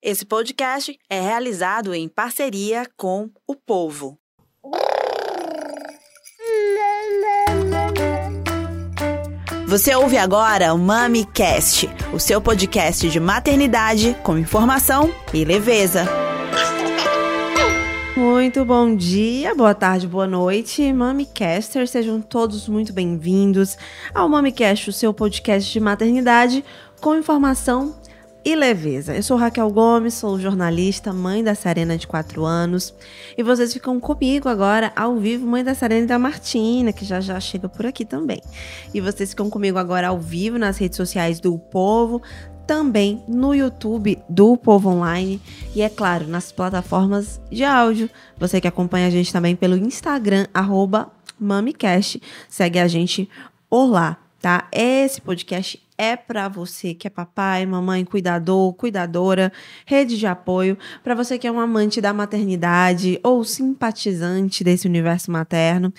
Esse podcast é realizado em parceria com o Povo. Você ouve agora o MamiCast, o seu podcast de maternidade com informação e leveza. Muito bom dia, boa tarde, boa noite, MamiCasters. Sejam todos muito bem-vindos ao MamiCast, o seu podcast de maternidade com informação e leveza. Eu sou Raquel Gomes, sou jornalista, mãe da Serena de 4 anos. E vocês ficam comigo agora ao vivo, mãe da Serena e da Martina, que já já chega por aqui também. E vocês ficam comigo agora ao vivo nas redes sociais do Povo, também no YouTube do Povo Online e, é claro, nas plataformas de áudio. Você que acompanha a gente também pelo Instagram, MamiCast. Segue a gente por lá, tá? Esse podcast é para você que é papai, mamãe, cuidador, cuidadora, rede de apoio, para você que é um amante da maternidade ou simpatizante desse universo materno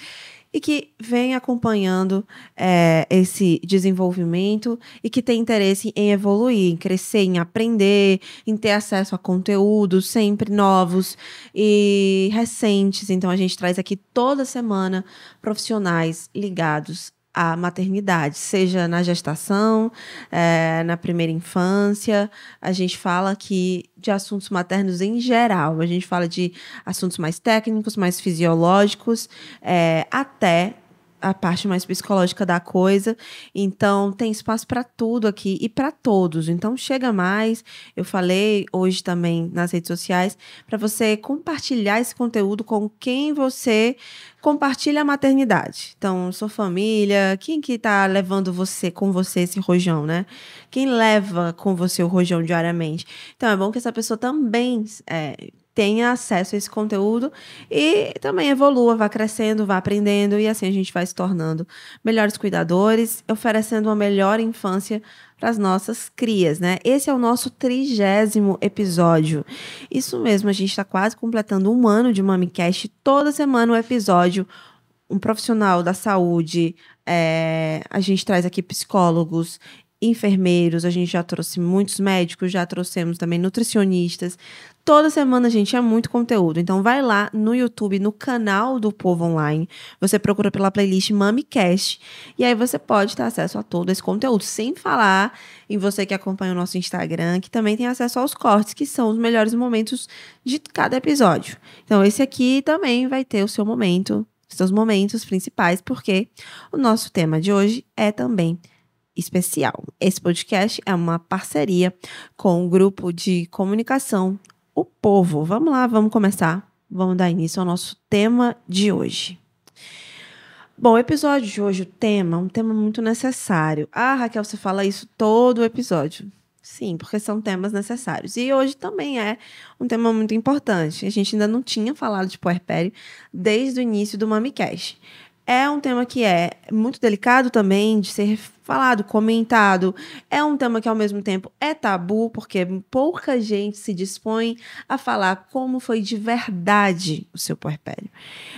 e que vem acompanhando é, esse desenvolvimento e que tem interesse em evoluir, em crescer, em aprender, em ter acesso a conteúdos sempre novos e recentes. Então a gente traz aqui toda semana profissionais ligados a maternidade, seja na gestação, é, na primeira infância. A gente fala aqui de assuntos maternos em geral. A gente fala de assuntos mais técnicos, mais fisiológicos, é, até a parte mais psicológica da coisa. Então, tem espaço para tudo aqui e para todos. Então, chega mais. Eu falei hoje também nas redes sociais para você compartilhar esse conteúdo com quem você compartilha a maternidade. Então, sua família, quem que tá levando você com você esse rojão, né? Quem leva com você o rojão diariamente. Então, é bom que essa pessoa também é, tenha acesso a esse conteúdo e também evolua, vá crescendo, vá aprendendo e assim a gente vai se tornando melhores cuidadores, oferecendo uma melhor infância para as nossas crias, né? Esse é o nosso trigésimo episódio. Isso mesmo, a gente está quase completando um ano de MamiCast. Toda semana um episódio, um profissional da saúde, é, a gente traz aqui psicólogos, enfermeiros, a gente já trouxe muitos médicos, já trouxemos também nutricionistas. Toda semana, gente, é muito conteúdo. Então vai lá no YouTube, no canal do Povo Online. Você procura pela playlist MamiCast e aí você pode ter acesso a todo esse conteúdo, sem falar em você que acompanha o nosso Instagram, que também tem acesso aos cortes, que são os melhores momentos de cada episódio. Então esse aqui também vai ter o seu momento, seus momentos principais, porque o nosso tema de hoje é também especial. Esse podcast é uma parceria com o grupo de comunicação O Povo. Vamos lá, vamos começar. Vamos dar início ao nosso tema de hoje. Bom, o episódio de hoje, o tema, um tema muito necessário. Ah, Raquel, você fala isso todo o episódio. Sim, porque são temas necessários. E hoje também é um tema muito importante. A gente ainda não tinha falado de puerpério desde o início do MamiCast. É um tema que é muito delicado também de ser falado, comentado. É um tema que, ao mesmo tempo, é tabu, porque pouca gente se dispõe a falar como foi de verdade o seu puerpério.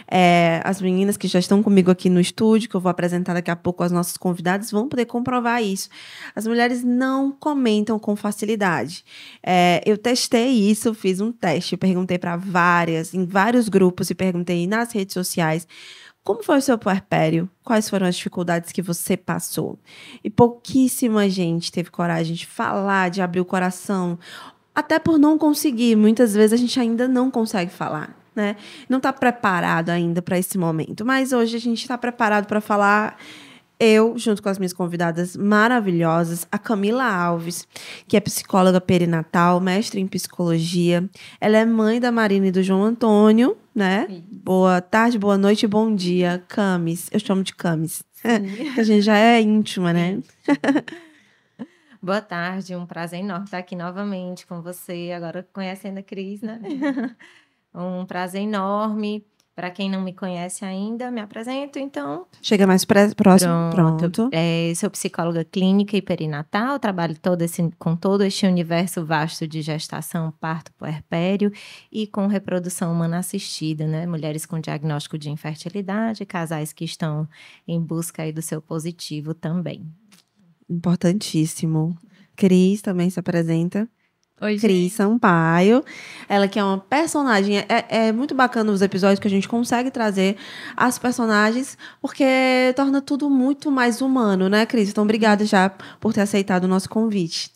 É, as meninas que já estão comigo aqui no estúdio, que eu vou apresentar daqui a pouco as nossas convidadas, vão poder comprovar isso. As mulheres não comentam com facilidade. É, eu testei isso, fiz um teste, perguntei para várias, em vários grupos, e perguntei nas redes sociais como foi o seu puerpério? Quais foram as dificuldades que você passou? E pouquíssima gente teve coragem de falar, de abrir o coração. Até por não conseguir. Muitas vezes a gente ainda não consegue falar. Né? Não está preparado ainda para esse momento. Mas hoje a gente está preparado para falar eu, junto com as minhas convidadas maravilhosas, a Camila Alves, que é psicóloga perinatal, mestre em psicologia. Ela é mãe da Marina e do João Antônio, né? Sim. Boa tarde, boa noite, bom dia, Camis. Eu chamo de Camis. a gente já é íntima, né? Boa tarde, um prazer enorme estar aqui novamente com você, agora conhecendo a Cris, né? um prazer enorme. Para quem não me conhece ainda, me apresento, então. Chega mais próximo. Pronto. Pronto. É, sou psicóloga clínica e perinatal, trabalho todo esse, com todo este universo vasto de gestação, parto, puerpério e com reprodução humana assistida, né? Mulheres com diagnóstico de infertilidade, casais que estão em busca aí do seu positivo também. Importantíssimo. Cris também se apresenta. Oi, Cris Sampaio. Ela que é uma personagem. É, é, muito bacana os episódios que a gente consegue trazer as personagens, porque torna tudo muito mais humano, né, Cris? Então, obrigada já por ter aceitado o nosso convite.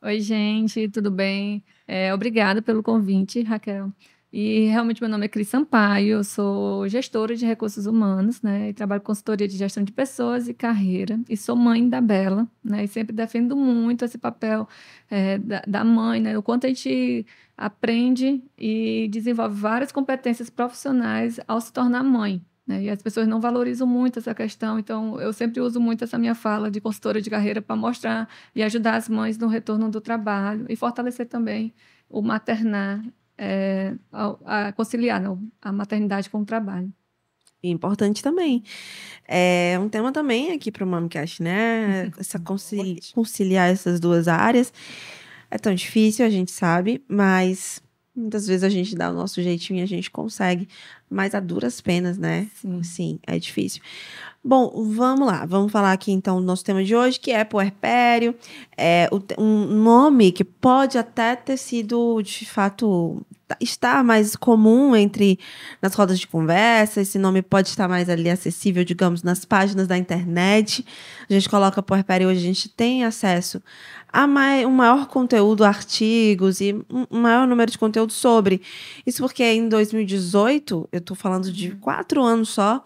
Oi, gente, tudo bem? É, obrigada pelo convite, Raquel. E realmente meu nome é Cris Sampaio, eu sou gestora de recursos humanos, né? E trabalho com consultoria de gestão de pessoas e carreira. E sou mãe da Bela, né? E sempre defendo muito esse papel é, da, da, mãe, né? O quanto a gente aprende e desenvolve várias competências profissionais ao se tornar mãe. Né? E as pessoas não valorizam muito essa questão, então eu sempre uso muito essa minha fala de consultora de carreira para mostrar e ajudar as mães no retorno do trabalho e fortalecer também o maternar é, a, a conciliar não, a maternidade com o trabalho. Importante também. É um tema também aqui para o Mamcast, né? Essa conciliar, conciliar essas duas áreas. É tão difícil, a gente sabe, mas muitas vezes a gente dá o nosso jeitinho e a gente consegue, mas a duras penas, né? Sim, Sim é difícil. Bom, vamos lá. Vamos falar aqui então do nosso tema de hoje, que é puerpério. É um nome que pode até ter sido, de fato, estar mais comum entre nas rodas de conversa. Esse nome pode estar mais ali acessível, digamos, nas páginas da internet. A gente coloca puerpério hoje, a gente tem acesso a mai, um maior conteúdo, artigos e um maior número de conteúdo sobre. Isso porque em 2018, eu estou falando de quatro anos só,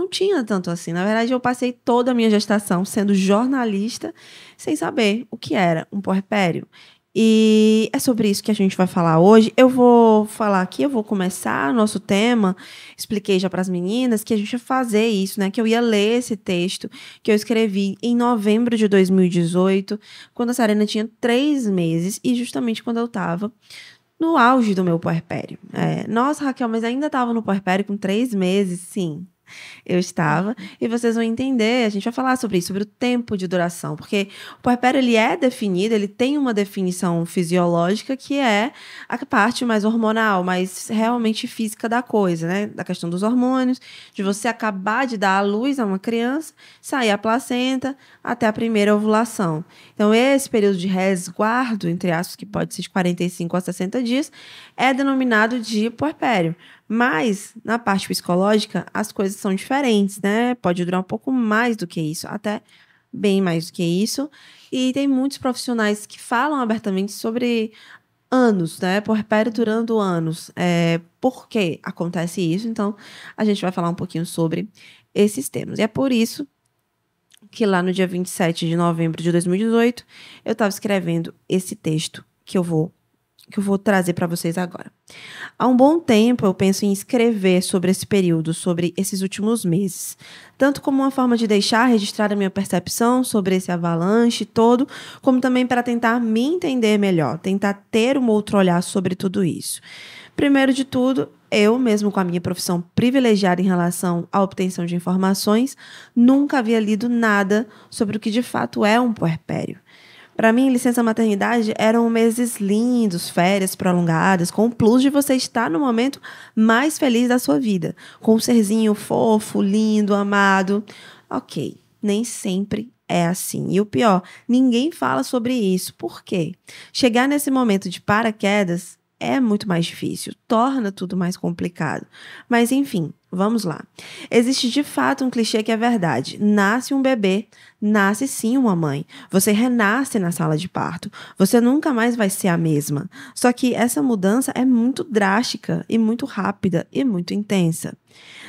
não tinha tanto assim. Na verdade, eu passei toda a minha gestação sendo jornalista sem saber o que era um puerpério. E é sobre isso que a gente vai falar hoje. Eu vou falar aqui, eu vou começar nosso tema. Expliquei já para as meninas que a gente ia fazer isso, né? Que eu ia ler esse texto que eu escrevi em novembro de 2018, quando a Sarena tinha três meses e justamente quando eu estava no auge do meu puerpério. É, nossa, Raquel, mas ainda estava no puerpério com três meses? Sim, eu estava, e vocês vão entender, a gente vai falar sobre isso, sobre o tempo de duração, porque o puerpério ele é definido, ele tem uma definição fisiológica que é a parte mais hormonal, mais realmente física da coisa, né? Da questão dos hormônios, de você acabar de dar à luz a uma criança, sair a placenta até a primeira ovulação. Então, esse período de resguardo, entre aspas, que pode ser de 45 a 60 dias, é denominado de puerpério. Mas, na parte psicológica, as coisas são diferentes, né? Pode durar um pouco mais do que isso, até bem mais do que isso. E tem muitos profissionais que falam abertamente sobre anos, né? Puerpério durando anos. É, por que acontece isso? Então, a gente vai falar um pouquinho sobre esses temas. E é por isso que lá no dia 27 de novembro de 2018, eu estava escrevendo esse texto que eu vou que eu vou trazer para vocês agora. Há um bom tempo eu penso em escrever sobre esse período, sobre esses últimos meses, tanto como uma forma de deixar registrada a minha percepção sobre esse avalanche todo, como também para tentar me entender melhor, tentar ter um outro olhar sobre tudo isso. Primeiro de tudo, eu, mesmo com a minha profissão privilegiada em relação à obtenção de informações, nunca havia lido nada sobre o que de fato é um puerpério. Para mim, licença maternidade eram meses lindos, férias prolongadas, com o plus de você estar no momento mais feliz da sua vida, com um serzinho fofo, lindo, amado. Ok, nem sempre é assim. E o pior, ninguém fala sobre isso. Por quê? Chegar nesse momento de paraquedas é muito mais difícil, torna tudo mais complicado. Mas enfim, vamos lá. Existe de fato um clichê que é verdade. Nasce um bebê, nasce sim uma mãe. Você renasce na sala de parto. Você nunca mais vai ser a mesma. Só que essa mudança é muito drástica e muito rápida e muito intensa.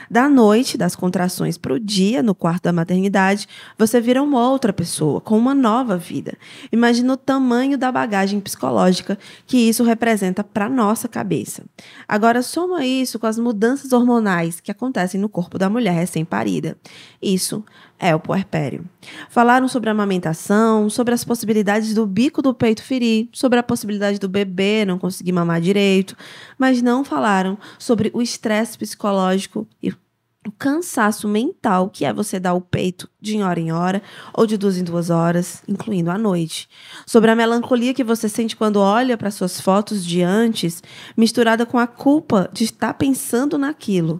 Da noite das contrações para o dia no quarto da maternidade, você vira uma outra pessoa, com uma nova vida. Imagina o tamanho da bagagem psicológica que isso representa para nossa cabeça. Agora, soma isso com as mudanças hormonais que acontecem no corpo da mulher recém-parida. Isso é o puerpério. Falaram sobre a amamentação, sobre as possibilidades do bico do peito ferir, sobre a possibilidade do bebê não conseguir mamar direito, mas não falaram sobre o estresse psicológico e o cansaço mental que é você dar o peito de hora em hora ou de duas em duas horas, incluindo à noite. Sobre a melancolia que você sente quando olha para suas fotos de antes, misturada com a culpa de estar pensando naquilo.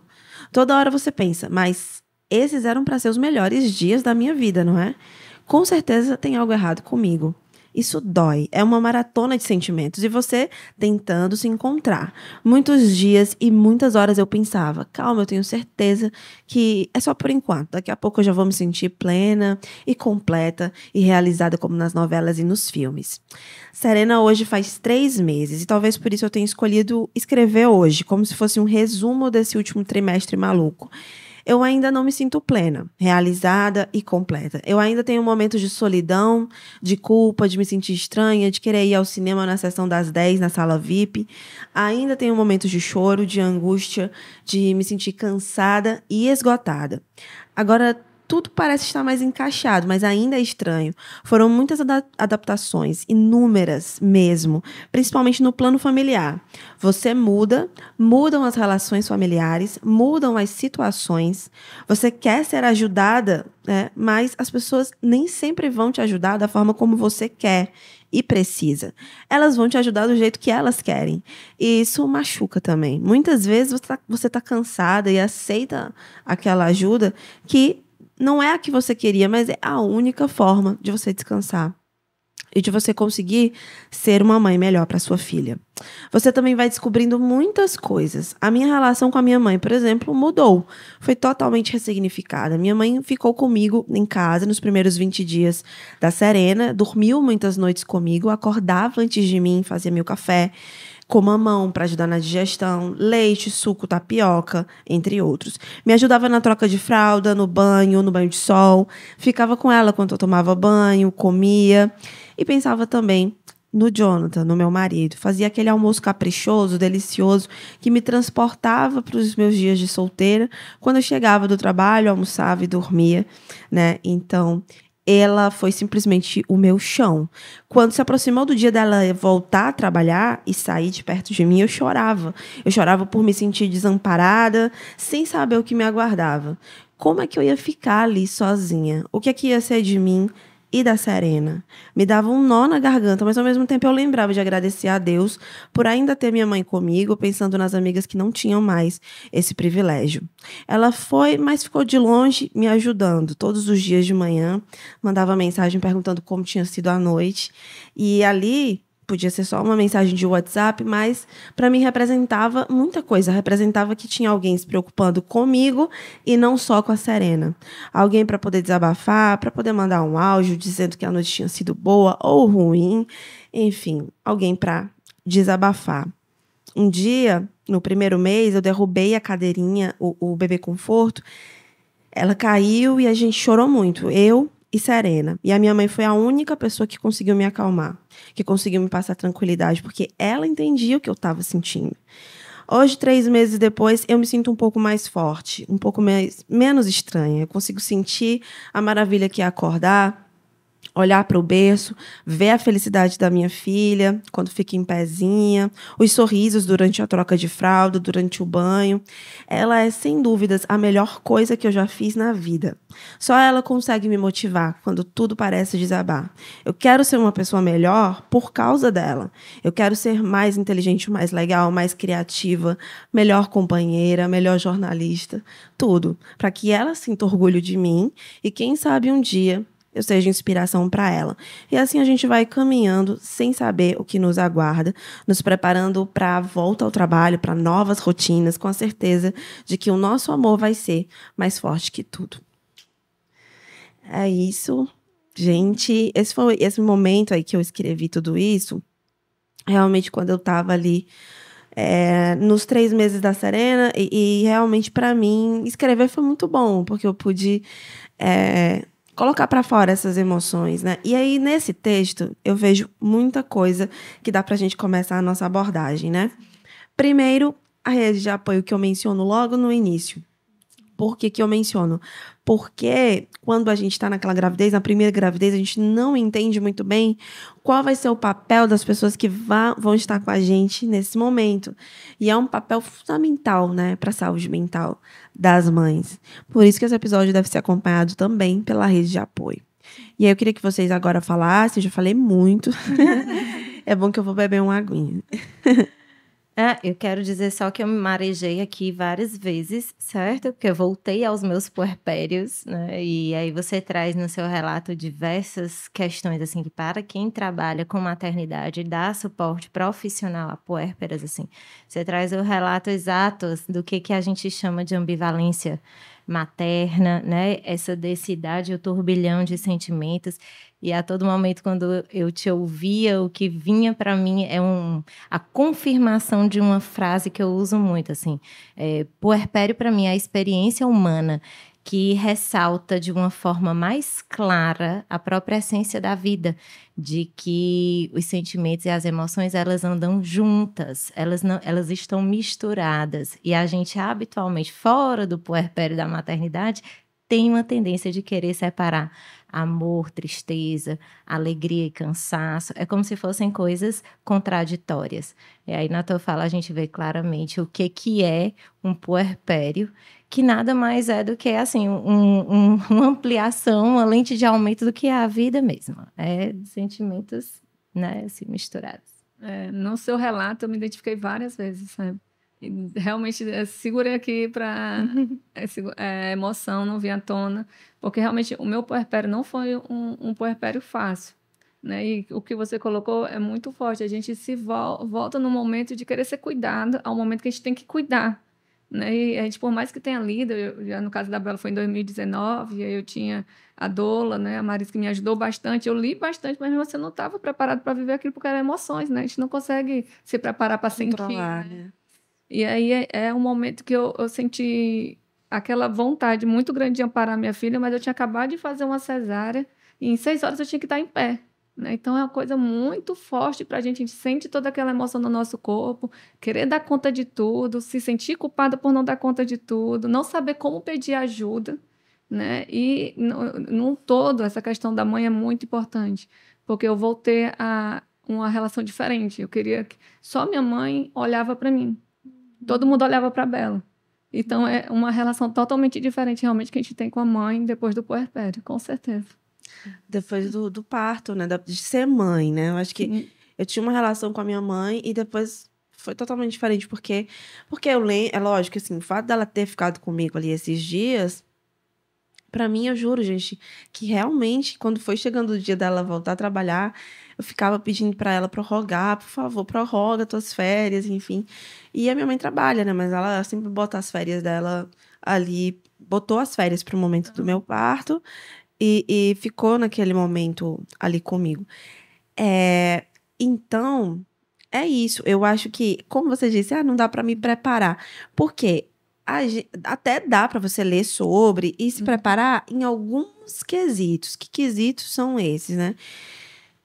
Toda hora você pensa, mas esses eram para ser os melhores dias da minha vida, não é? Com certeza tem algo errado comigo. Isso dói. É uma maratona de sentimentos e você tentando se encontrar. Muitos dias e muitas horas eu pensava: calma, eu tenho certeza que é só por enquanto. Daqui a pouco eu já vou me sentir plena e completa e realizada como nas novelas e nos filmes. Serena hoje faz três meses e talvez por isso eu tenha escolhido escrever hoje, como se fosse um resumo desse último trimestre maluco eu ainda não me sinto plena, realizada e completa. Eu ainda tenho momentos de solidão, de culpa, de me sentir estranha, de querer ir ao cinema na sessão das 10 na sala VIP. Ainda tenho momentos de choro, de angústia, de me sentir cansada e esgotada. Agora, tudo parece estar mais encaixado, mas ainda é estranho. Foram muitas adaptações, inúmeras mesmo, principalmente no plano familiar. Você muda, mudam as relações familiares, mudam as situações. Você quer ser ajudada, né? mas as pessoas nem sempre vão te ajudar da forma como você quer e precisa. Elas vão te ajudar do jeito que elas querem. E isso machuca também. Muitas vezes você está tá cansada e aceita aquela ajuda que não é a que você queria, mas é a única forma de você descansar e de você conseguir ser uma mãe melhor para sua filha. Você também vai descobrindo muitas coisas. A minha relação com a minha mãe, por exemplo, mudou. Foi totalmente ressignificada. Minha mãe ficou comigo em casa nos primeiros 20 dias da Serena, dormiu muitas noites comigo, acordava antes de mim, fazia meu café com mamão para ajudar na digestão, leite, suco, tapioca, entre outros. Me ajudava na troca de fralda, no banho, no banho de sol. Ficava com ela quando eu tomava banho, comia. E pensava também no Jonathan, no meu marido. Fazia aquele almoço caprichoso, delicioso, que me transportava para os meus dias de solteira, quando eu chegava do trabalho, almoçava e dormia, né? Então, ela foi simplesmente o meu chão. Quando se aproximou do dia dela voltar a trabalhar e sair de perto de mim, eu chorava. Eu chorava por me sentir desamparada, sem saber o que me aguardava. Como é que eu ia ficar ali sozinha? O que é que ia ser de mim e da Serena. Me dava um nó na garganta, mas ao mesmo tempo eu lembrava de agradecer a Deus por ainda ter minha mãe comigo, pensando nas amigas que não tinham mais esse privilégio. Ela foi, mas ficou de longe me ajudando. Todos os dias de manhã, mandava mensagem perguntando como tinha sido a noite. E ali podia ser só uma mensagem de WhatsApp, mas para mim representava muita coisa. Representava que tinha alguém se preocupando comigo e não só com a Serena. Alguém para poder desabafar, para poder mandar um áudio dizendo que a noite tinha sido boa ou ruim, enfim, alguém para desabafar. Um dia, no primeiro mês, eu derrubei a cadeirinha, o, o bebê conforto. Ela caiu e a gente chorou muito. Eu, e serena. E a minha mãe foi a única pessoa que conseguiu me acalmar, que conseguiu me passar tranquilidade, porque ela entendia o que eu estava sentindo. Hoje, três meses depois, eu me sinto um pouco mais forte, um pouco mais, menos estranha. Eu consigo sentir a maravilha que é acordar, olhar para o berço, ver a felicidade da minha filha quando fica em pezinha, os sorrisos durante a troca de fralda, durante o banho. Ela é, sem dúvidas, a melhor coisa que eu já fiz na vida. Só ela consegue me motivar quando tudo parece desabar. Eu quero ser uma pessoa melhor por causa dela. Eu quero ser mais inteligente, mais legal, mais criativa, melhor companheira, melhor jornalista, tudo, para que ela sinta orgulho de mim e quem sabe um dia eu seja inspiração para ela. E assim a gente vai caminhando sem saber o que nos aguarda, nos preparando para a volta ao trabalho, para novas rotinas, com a certeza de que o nosso amor vai ser mais forte que tudo. É isso, gente. Esse foi esse momento aí que eu escrevi tudo isso. Realmente, quando eu estava ali é, nos três meses da Serena, e, e realmente para mim escrever foi muito bom, porque eu pude é, colocar para fora essas emoções, né? E aí nesse texto eu vejo muita coisa que dá para a gente começar a nossa abordagem, né? Primeiro, a rede de apoio que eu menciono logo no início. Por que, que eu menciono? Porque quando a gente está naquela gravidez, na primeira gravidez, a gente não entende muito bem qual vai ser o papel das pessoas que vão estar com a gente nesse momento. E é um papel fundamental, né, para a saúde mental das mães. Por isso que esse episódio deve ser acompanhado também pela rede de apoio. E aí eu queria que vocês agora falassem, já falei muito. é bom que eu vou beber uma aguinha. Ah, eu quero dizer só que eu me marejei aqui várias vezes, certo? Porque eu voltei aos meus puerpérios, né? E aí você traz no seu relato diversas questões, assim, que para quem trabalha com maternidade, dá suporte profissional a puérperas, assim. Você traz o relato exato do que, que a gente chama de ambivalência materna, né? Essa densidade, o turbilhão de sentimentos. E a todo momento, quando eu te ouvia, o que vinha para mim é um, a confirmação de uma frase que eu uso muito, assim. É, puerpério, para mim, é a experiência humana que ressalta de uma forma mais clara a própria essência da vida, de que os sentimentos e as emoções elas andam juntas, elas não, elas estão misturadas e a gente habitualmente fora do puerpério da maternidade tem uma tendência de querer separar amor, tristeza, alegria e cansaço. É como se fossem coisas contraditórias. E aí na tua fala a gente vê claramente o que, que é um puerpério, que nada mais é do que assim um, um, uma ampliação, uma lente de aumento do que é a vida mesmo. É sentimentos né, assim, misturados. É, no seu relato eu me identifiquei várias vezes, sabe? Realmente é, segurei aqui para é, é, emoção não vir à tona, porque realmente o meu puerpério não foi um, um puerpério fácil. Né? E o que você colocou é muito forte. A gente se vo volta no momento de querer ser cuidado, ao momento que a gente tem que cuidar. Né? E a gente, por mais que tenha lido, eu, já no caso da Bela foi em 2019, e aí eu tinha a Dola, né? a Marisa que me ajudou bastante. Eu li bastante, mas você não estava preparado para viver aquilo porque eram emoções, né? A gente não consegue se preparar para sentir. Né? E aí é, é um momento que eu, eu senti aquela vontade muito grande de amparar minha filha, mas eu tinha acabado de fazer uma cesárea e em seis horas eu tinha que estar em pé. Né? Então é uma coisa muito forte para a gente. A gente sente toda aquela emoção no nosso corpo, querer dar conta de tudo, se sentir culpada por não dar conta de tudo, não saber como pedir ajuda. Né? E num todo, essa questão da mãe é muito importante, porque eu voltei a uma relação diferente. Eu queria que só minha mãe olhava para mim todo mundo olhava para Bela. Então é uma relação totalmente diferente realmente que a gente tem com a mãe depois do puerpério, com certeza. Depois do, do parto, né? De ser mãe, né? Eu acho que Sim. eu tinha uma relação com a minha mãe e depois foi totalmente diferente, porque porque eu lembro, é lógico, assim, o fato dela ter ficado comigo ali esses dias, para mim, eu juro, gente, que realmente, quando foi chegando o dia dela voltar a trabalhar, eu ficava pedindo para ela prorrogar, por favor, prorroga tuas férias, enfim. E a minha mãe trabalha, né? Mas ela sempre bota as férias dela ali, botou as férias para o momento do meu parto e, e, ficou naquele momento ali comigo. É, então, é isso. Eu acho que, como você disse, ah, não dá para me preparar. Por quê? Até dá para você ler sobre e se uhum. preparar em alguns quesitos. Que quesitos são esses, né?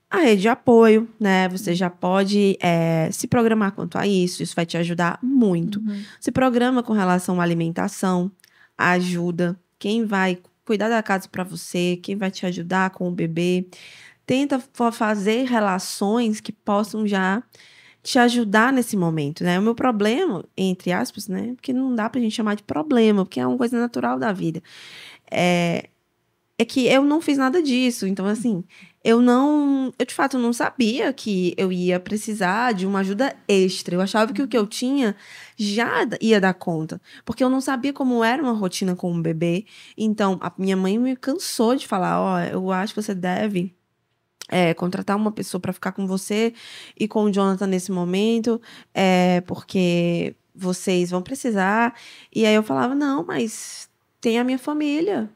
A rede de apoio, né? Você já pode é, se programar quanto a isso, isso vai te ajudar muito. Uhum. Se programa com relação à alimentação, ajuda. Quem vai cuidar da casa para você, quem vai te ajudar com o bebê. Tenta fazer relações que possam já te ajudar nesse momento, né? O meu problema, entre aspas, né? Porque não dá pra gente chamar de problema, porque é uma coisa natural da vida. É, é que eu não fiz nada disso. Então, assim, eu não. Eu de fato não sabia que eu ia precisar de uma ajuda extra. Eu achava que o que eu tinha já ia dar conta. Porque eu não sabia como era uma rotina com um bebê. Então, a minha mãe me cansou de falar: ó, oh, eu acho que você deve é, contratar uma pessoa para ficar com você e com o Jonathan nesse momento, é, porque vocês vão precisar. E aí eu falava: não, mas tem a minha família.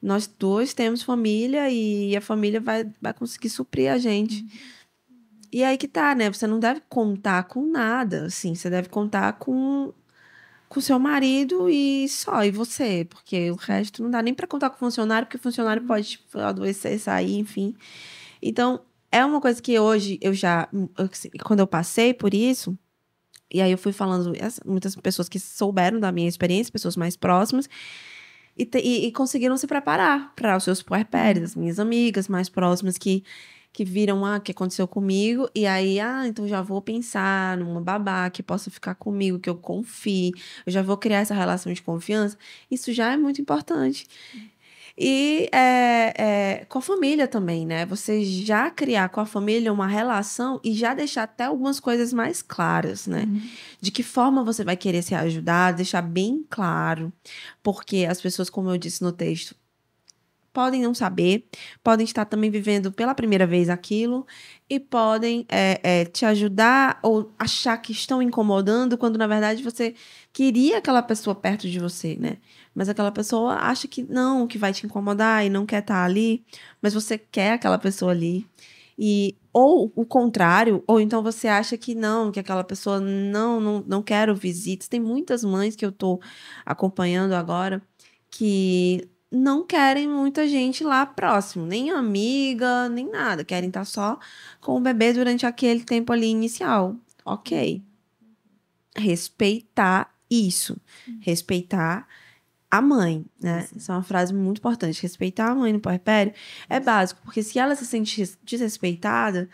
Nós dois temos família e a família vai, vai conseguir suprir a gente. Uhum. E aí que tá, né? Você não deve contar com nada, assim. Você deve contar com com seu marido e só, e você, porque o resto não dá nem para contar com funcionário, porque o funcionário pode tipo, adoecer, sair, enfim. Então, é uma coisa que hoje eu já. Assim, quando eu passei por isso, e aí eu fui falando, muitas pessoas que souberam da minha experiência, pessoas mais próximas, e, te, e, e conseguiram se preparar para os seus puerpérios, as minhas amigas mais próximas que que viram ah, o que aconteceu comigo, e aí, ah, então já vou pensar numa babá que possa ficar comigo, que eu confie, eu já vou criar essa relação de confiança. Isso já é muito importante. E é, é, com a família também, né? Você já criar com a família uma relação e já deixar até algumas coisas mais claras, né? Uhum. De que forma você vai querer se ajudar, deixar bem claro. Porque as pessoas, como eu disse no texto, podem não saber, podem estar também vivendo pela primeira vez aquilo e podem é, é, te ajudar ou achar que estão incomodando quando na verdade você queria aquela pessoa perto de você, né? Mas aquela pessoa acha que não, que vai te incomodar e não quer estar ali, mas você quer aquela pessoa ali. E ou o contrário, ou então você acha que não, que aquela pessoa não, não, não quero visitas. Tem muitas mães que eu tô acompanhando agora que não querem muita gente lá próximo, nem amiga, nem nada. Querem estar só com o bebê durante aquele tempo ali inicial. Ok. Respeitar isso. Respeitar a mãe, né? Sim. Isso é uma frase muito importante. Respeitar a mãe no puerpério é básico, porque se ela se sente desrespeitada,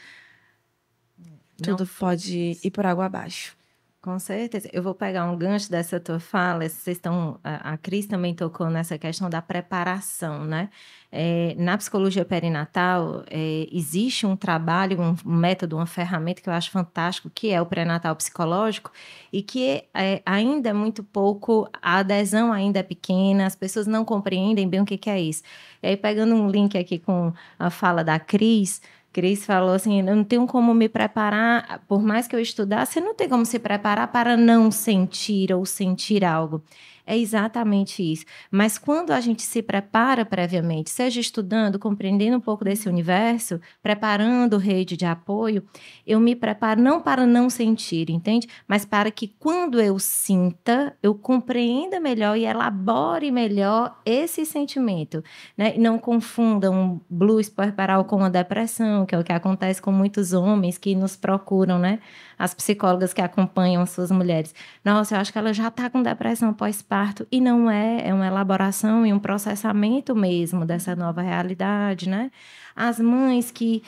tudo pode ir por água abaixo. Com certeza. Eu vou pegar um gancho dessa tua fala. Vocês estão, a, a Cris também tocou nessa questão da preparação, né? É, na psicologia perinatal, é, existe um trabalho, um método, uma ferramenta que eu acho fantástico, que é o pré-natal psicológico, e que é, ainda é muito pouco, a adesão ainda é pequena, as pessoas não compreendem bem o que, que é isso. E aí, pegando um link aqui com a fala da Cris, Cris falou assim: eu não tenho como me preparar, por mais que eu estudasse, não tem como se preparar para não sentir ou sentir algo. É exatamente isso. Mas quando a gente se prepara previamente, seja estudando, compreendendo um pouco desse universo, preparando rede de apoio, eu me preparo não para não sentir, entende? Mas para que quando eu sinta, eu compreenda melhor e elabore melhor esse sentimento. Né? Não confundam blues puerperal com a depressão, que é o que acontece com muitos homens que nos procuram, né? As psicólogas que acompanham suas mulheres. Nossa, eu acho que ela já está com depressão pós-parto parto e não é, é uma elaboração e um processamento mesmo dessa nova realidade, né? As mães que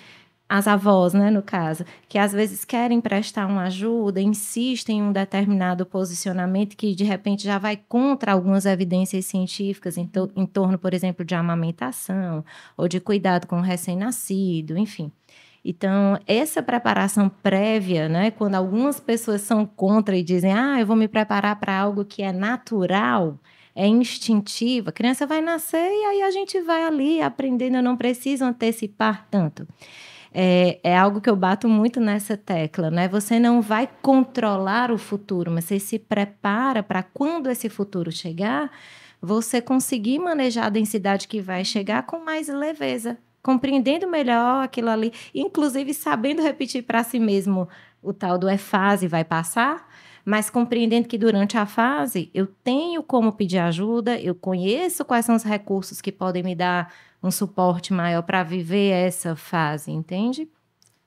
as avós, né, no caso, que às vezes querem prestar uma ajuda, insistem em um determinado posicionamento que de repente já vai contra algumas evidências científicas em, to em torno, por exemplo, de amamentação ou de cuidado com o recém-nascido, enfim. Então, essa preparação prévia, né, quando algumas pessoas são contra e dizem, ah, eu vou me preparar para algo que é natural, é instintivo, a criança vai nascer e aí a gente vai ali aprendendo, eu não preciso antecipar tanto. É, é, algo que eu bato muito nessa tecla, né? Você não vai controlar o futuro, mas você se prepara para quando esse futuro chegar, você conseguir manejar a densidade que vai chegar com mais leveza, compreendendo melhor aquilo ali, inclusive sabendo repetir para si mesmo o tal do é fase, vai passar, mas compreendendo que durante a fase eu tenho como pedir ajuda, eu conheço quais são os recursos que podem me dar um suporte maior para viver essa fase, entende?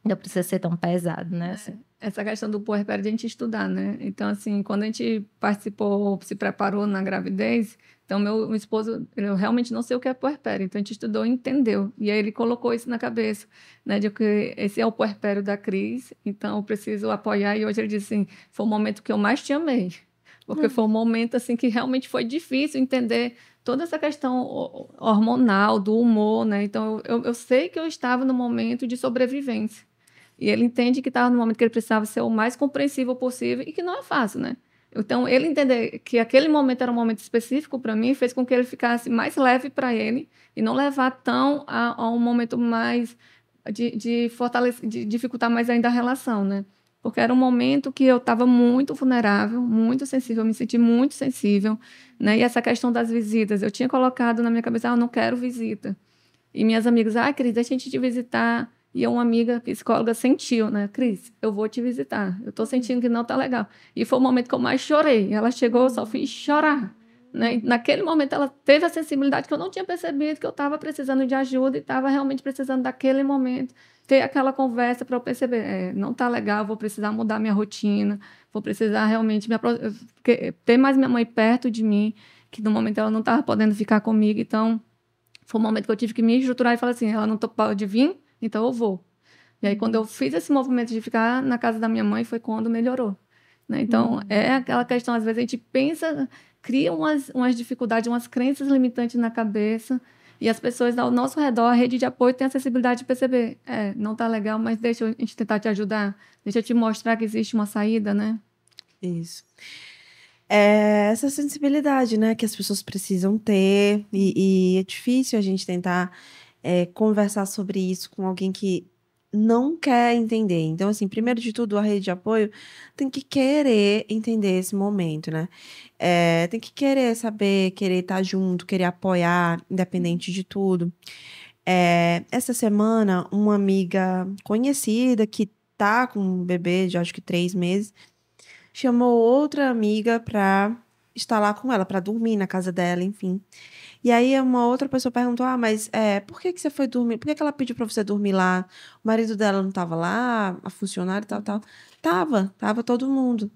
Não precisa ser tão pesado, né? Assim. Essa questão do puerpério de a gente estudar, né? Então, assim, quando a gente participou, se preparou na gravidez, então, meu, meu esposo, eu realmente não sei o que é puerpério, então a gente estudou e entendeu. E aí ele colocou isso na cabeça, né, de que esse é o puerpério da Cris, então eu preciso apoiar. E hoje ele disse assim, foi o momento que eu mais te amei, porque hum. foi um momento assim que realmente foi difícil entender toda essa questão hormonal, do humor, né? Então, eu, eu sei que eu estava no momento de sobrevivência. E ele entende que estava no momento que ele precisava ser o mais compreensível possível e que não é fácil, né? Então, ele entender que aquele momento era um momento específico para mim fez com que ele ficasse mais leve para ele e não levar tão a, a um momento mais de, de fortalecer, de dificultar mais ainda a relação, né? Porque era um momento que eu estava muito vulnerável, muito sensível, me senti muito sensível, né? E essa questão das visitas, eu tinha colocado na minha cabeça, ah, eu não quero visita. E minhas amigas, ah, Cris, deixa a gente te visitar. E uma amiga psicóloga sentiu, né? Cris, eu vou te visitar. Eu tô sentindo que não tá legal. E foi o momento que eu mais chorei. Ela chegou, eu só fiz chorar. Né? Naquele momento ela teve a sensibilidade que eu não tinha percebido que eu estava precisando de ajuda e estava realmente precisando daquele momento ter aquela conversa para eu perceber, é, não tá legal, vou precisar mudar minha rotina, vou precisar realmente me ter mais minha mãe perto de mim, que no momento ela não estava podendo ficar comigo, então foi um momento que eu tive que me estruturar e falar assim, ela não pode vir, então eu vou. E aí, quando eu fiz esse movimento de ficar na casa da minha mãe, foi quando melhorou. Né? Então, uhum. é aquela questão, às vezes a gente pensa, cria umas, umas dificuldades, umas crenças limitantes na cabeça, E as pessoas ao nosso redor, a rede de apoio, tem a acessibilidade de perceber, é, não tá legal, mas deixa a gente tentar te ajudar, deixa eu te mostrar que existe uma saída, né? Isso. É essa sensibilidade, né, que as pessoas precisam ter, e, e é difícil a gente tentar é, conversar sobre isso com alguém que não quer entender. Então, assim, primeiro de tudo, a rede de apoio tem que querer entender esse momento, né? É, tem que querer saber, querer estar junto, querer apoiar, independente de tudo. É, essa semana, uma amiga conhecida que tá com um bebê de acho que três meses chamou outra amiga pra estar lá com ela, pra dormir na casa dela, enfim. E aí uma outra pessoa perguntou: Ah, mas é, por que, que você foi dormir? Por que, que ela pediu pra você dormir lá? O marido dela não tava lá, a funcionária e tal, tal. Tava, tava todo mundo.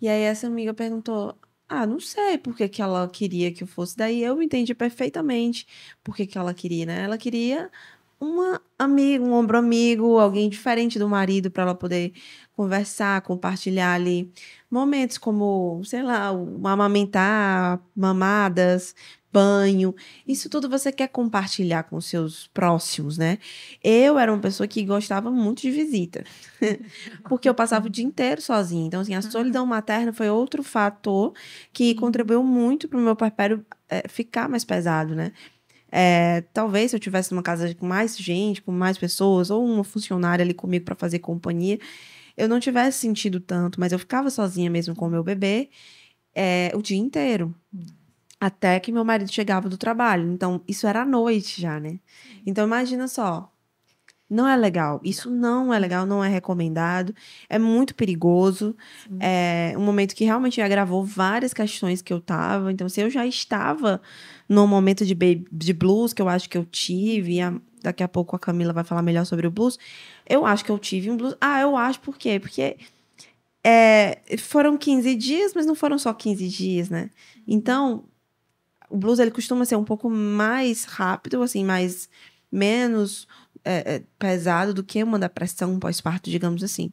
E aí essa amiga perguntou: Ah, não sei por que, que ela queria que eu fosse. Daí eu entendi perfeitamente por que, que ela queria, né? Ela queria uma amiga, um ombro amigo, alguém diferente do marido para ela poder conversar, compartilhar ali momentos como, sei lá, o amamentar, mamadas, banho. Isso tudo você quer compartilhar com seus próximos, né? Eu era uma pessoa que gostava muito de visita, porque eu passava o dia inteiro sozinha. Então, assim, a solidão materna foi outro fator que contribuiu muito para o meu puerpério é, ficar mais pesado, né? É, talvez se eu tivesse numa casa com mais gente, com mais pessoas, ou uma funcionária ali comigo para fazer companhia, eu não tivesse sentido tanto, mas eu ficava sozinha mesmo com o meu bebê é, o dia inteiro. Até que meu marido chegava do trabalho. Então, isso era à noite já, né? Então, imagina só. Não é legal. Isso não é legal, não é recomendado. É muito perigoso. É um momento que realmente agravou várias questões que eu tava. Então, se eu já estava no momento de, de blues que eu acho que eu tive, e a, daqui a pouco a Camila vai falar melhor sobre o blues. Eu acho que eu tive um blues. Ah, eu acho por quê? Porque é, foram 15 dias, mas não foram só 15 dias, né? Então, o blues ele costuma ser um pouco mais rápido, assim, mais menos é, é, pesado do que uma depressão pós-parto, digamos assim.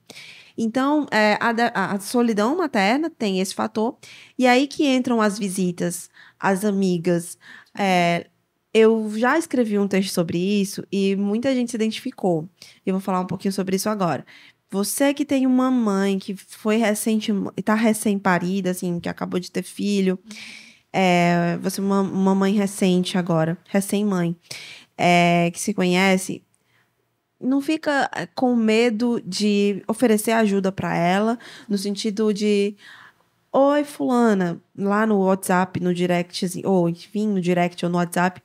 Então, é, a, a, solidão materna tem esse fator, e aí que entram as visitas, as amigas. É, eu já escrevi um texto sobre isso e muita gente se identificou. Eu vou falar um pouquinho sobre isso agora. Você que tem uma mãe que foi recente, está recém-parida, assim, que acabou de ter filho, é, você é uma, uma mãe recente agora, recém-mãe, é, que se conhece, não fica eh, com medo de oferecer ajuda para ela, no sentido de oi fulana, lá no WhatsApp, no direct, assim, ou enfim, no direct ou no WhatsApp.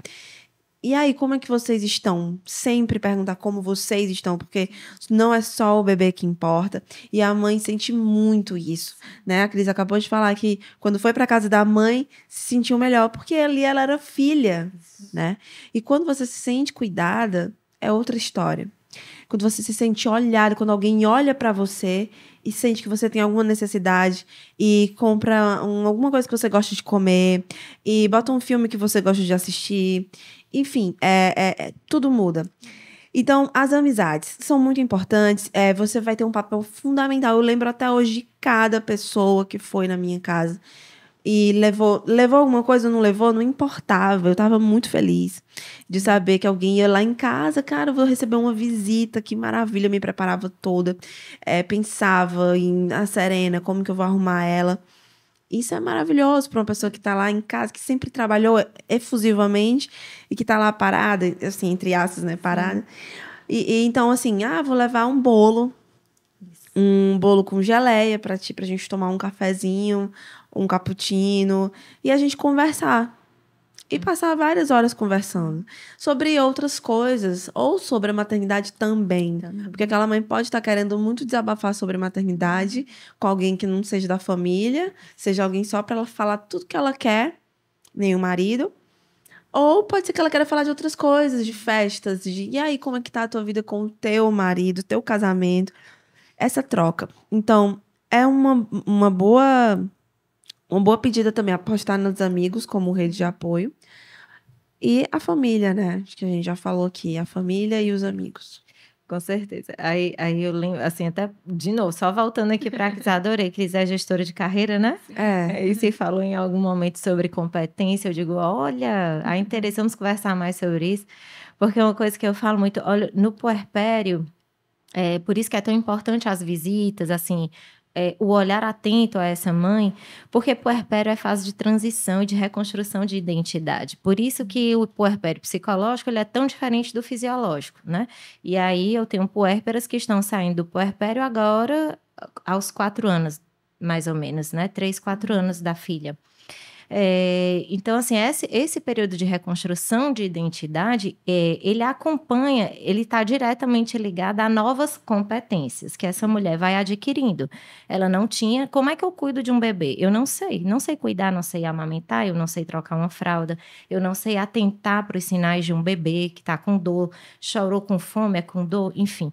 E aí, como é que vocês estão? Sempre perguntar como vocês estão, porque não é só o bebê que importa. E a mãe sente muito isso, né? A Cris acabou de falar que quando foi para casa da mãe, se sentiu melhor, porque ali ela era filha, né? E quando você se sente cuidada, é outra história quando você se sente olhado, quando alguém olha para você e sente que você tem alguma necessidade e compra um, alguma coisa que você gosta de comer e bota um filme que você gosta de assistir, enfim, é, é, é tudo muda. Então, as amizades são muito importantes. É, você vai ter um papel fundamental. Eu lembro até hoje de cada pessoa que foi na minha casa e levou, levou alguma coisa ou não levou, não importava. Eu estava muito feliz de saber que alguém ia lá em casa, cara, eu vou receber uma visita, que maravilha, me preparava toda. É, pensava em a Serena, como que eu vou arrumar ela. Isso é maravilhoso para uma pessoa que está lá em casa, que sempre trabalhou efusivamente e que está lá parada, assim, entre aspas, né, parada. E, e, então, assim, ah, vou levar um bolo, um bolo com geleia para ti, pra gente tomar um cafezinho, um cappuccino e a gente conversar. E passar várias horas conversando sobre outras coisas, ou sobre a maternidade também. também. Porque aquela mãe pode estar querendo muito desabafar sobre a maternidade com alguém que não seja da família, seja alguém só para ela falar tudo que ela quer, nem o marido. Ou pode ser que ela queira falar de outras coisas, de festas, de e aí, como é que tá a tua vida com o teu marido, teu casamento? Essa troca. Então, é uma, uma boa uma boa pedida também é apostar nos amigos como rede de apoio. E a família, né? Acho que a gente já falou aqui, a família e os amigos. Com certeza. Aí, aí eu lembro, assim, até de novo, só voltando aqui para Cris, adorei. Cris é gestora de carreira, né? É. E você falou em algum momento sobre competência. Eu digo, olha, há interesse, vamos conversar mais sobre isso. Porque é uma coisa que eu falo muito, olha, no puerpério, é, por isso que é tão importante as visitas, assim, é, o olhar atento a essa mãe, porque puerpério é fase de transição e de reconstrução de identidade. Por isso que o puerpério psicológico ele é tão diferente do fisiológico, né? E aí eu tenho puérperas que estão saindo do puerpério agora aos quatro anos, mais ou menos, né? Três, quatro anos da filha. É, então, assim, esse, esse período de reconstrução de identidade, é, ele acompanha, ele está diretamente ligado a novas competências que essa mulher vai adquirindo. Ela não tinha. Como é que eu cuido de um bebê? Eu não sei. Não sei cuidar, não sei amamentar, eu não sei trocar uma fralda, eu não sei atentar para os sinais de um bebê que está com dor, chorou com fome, é com dor, enfim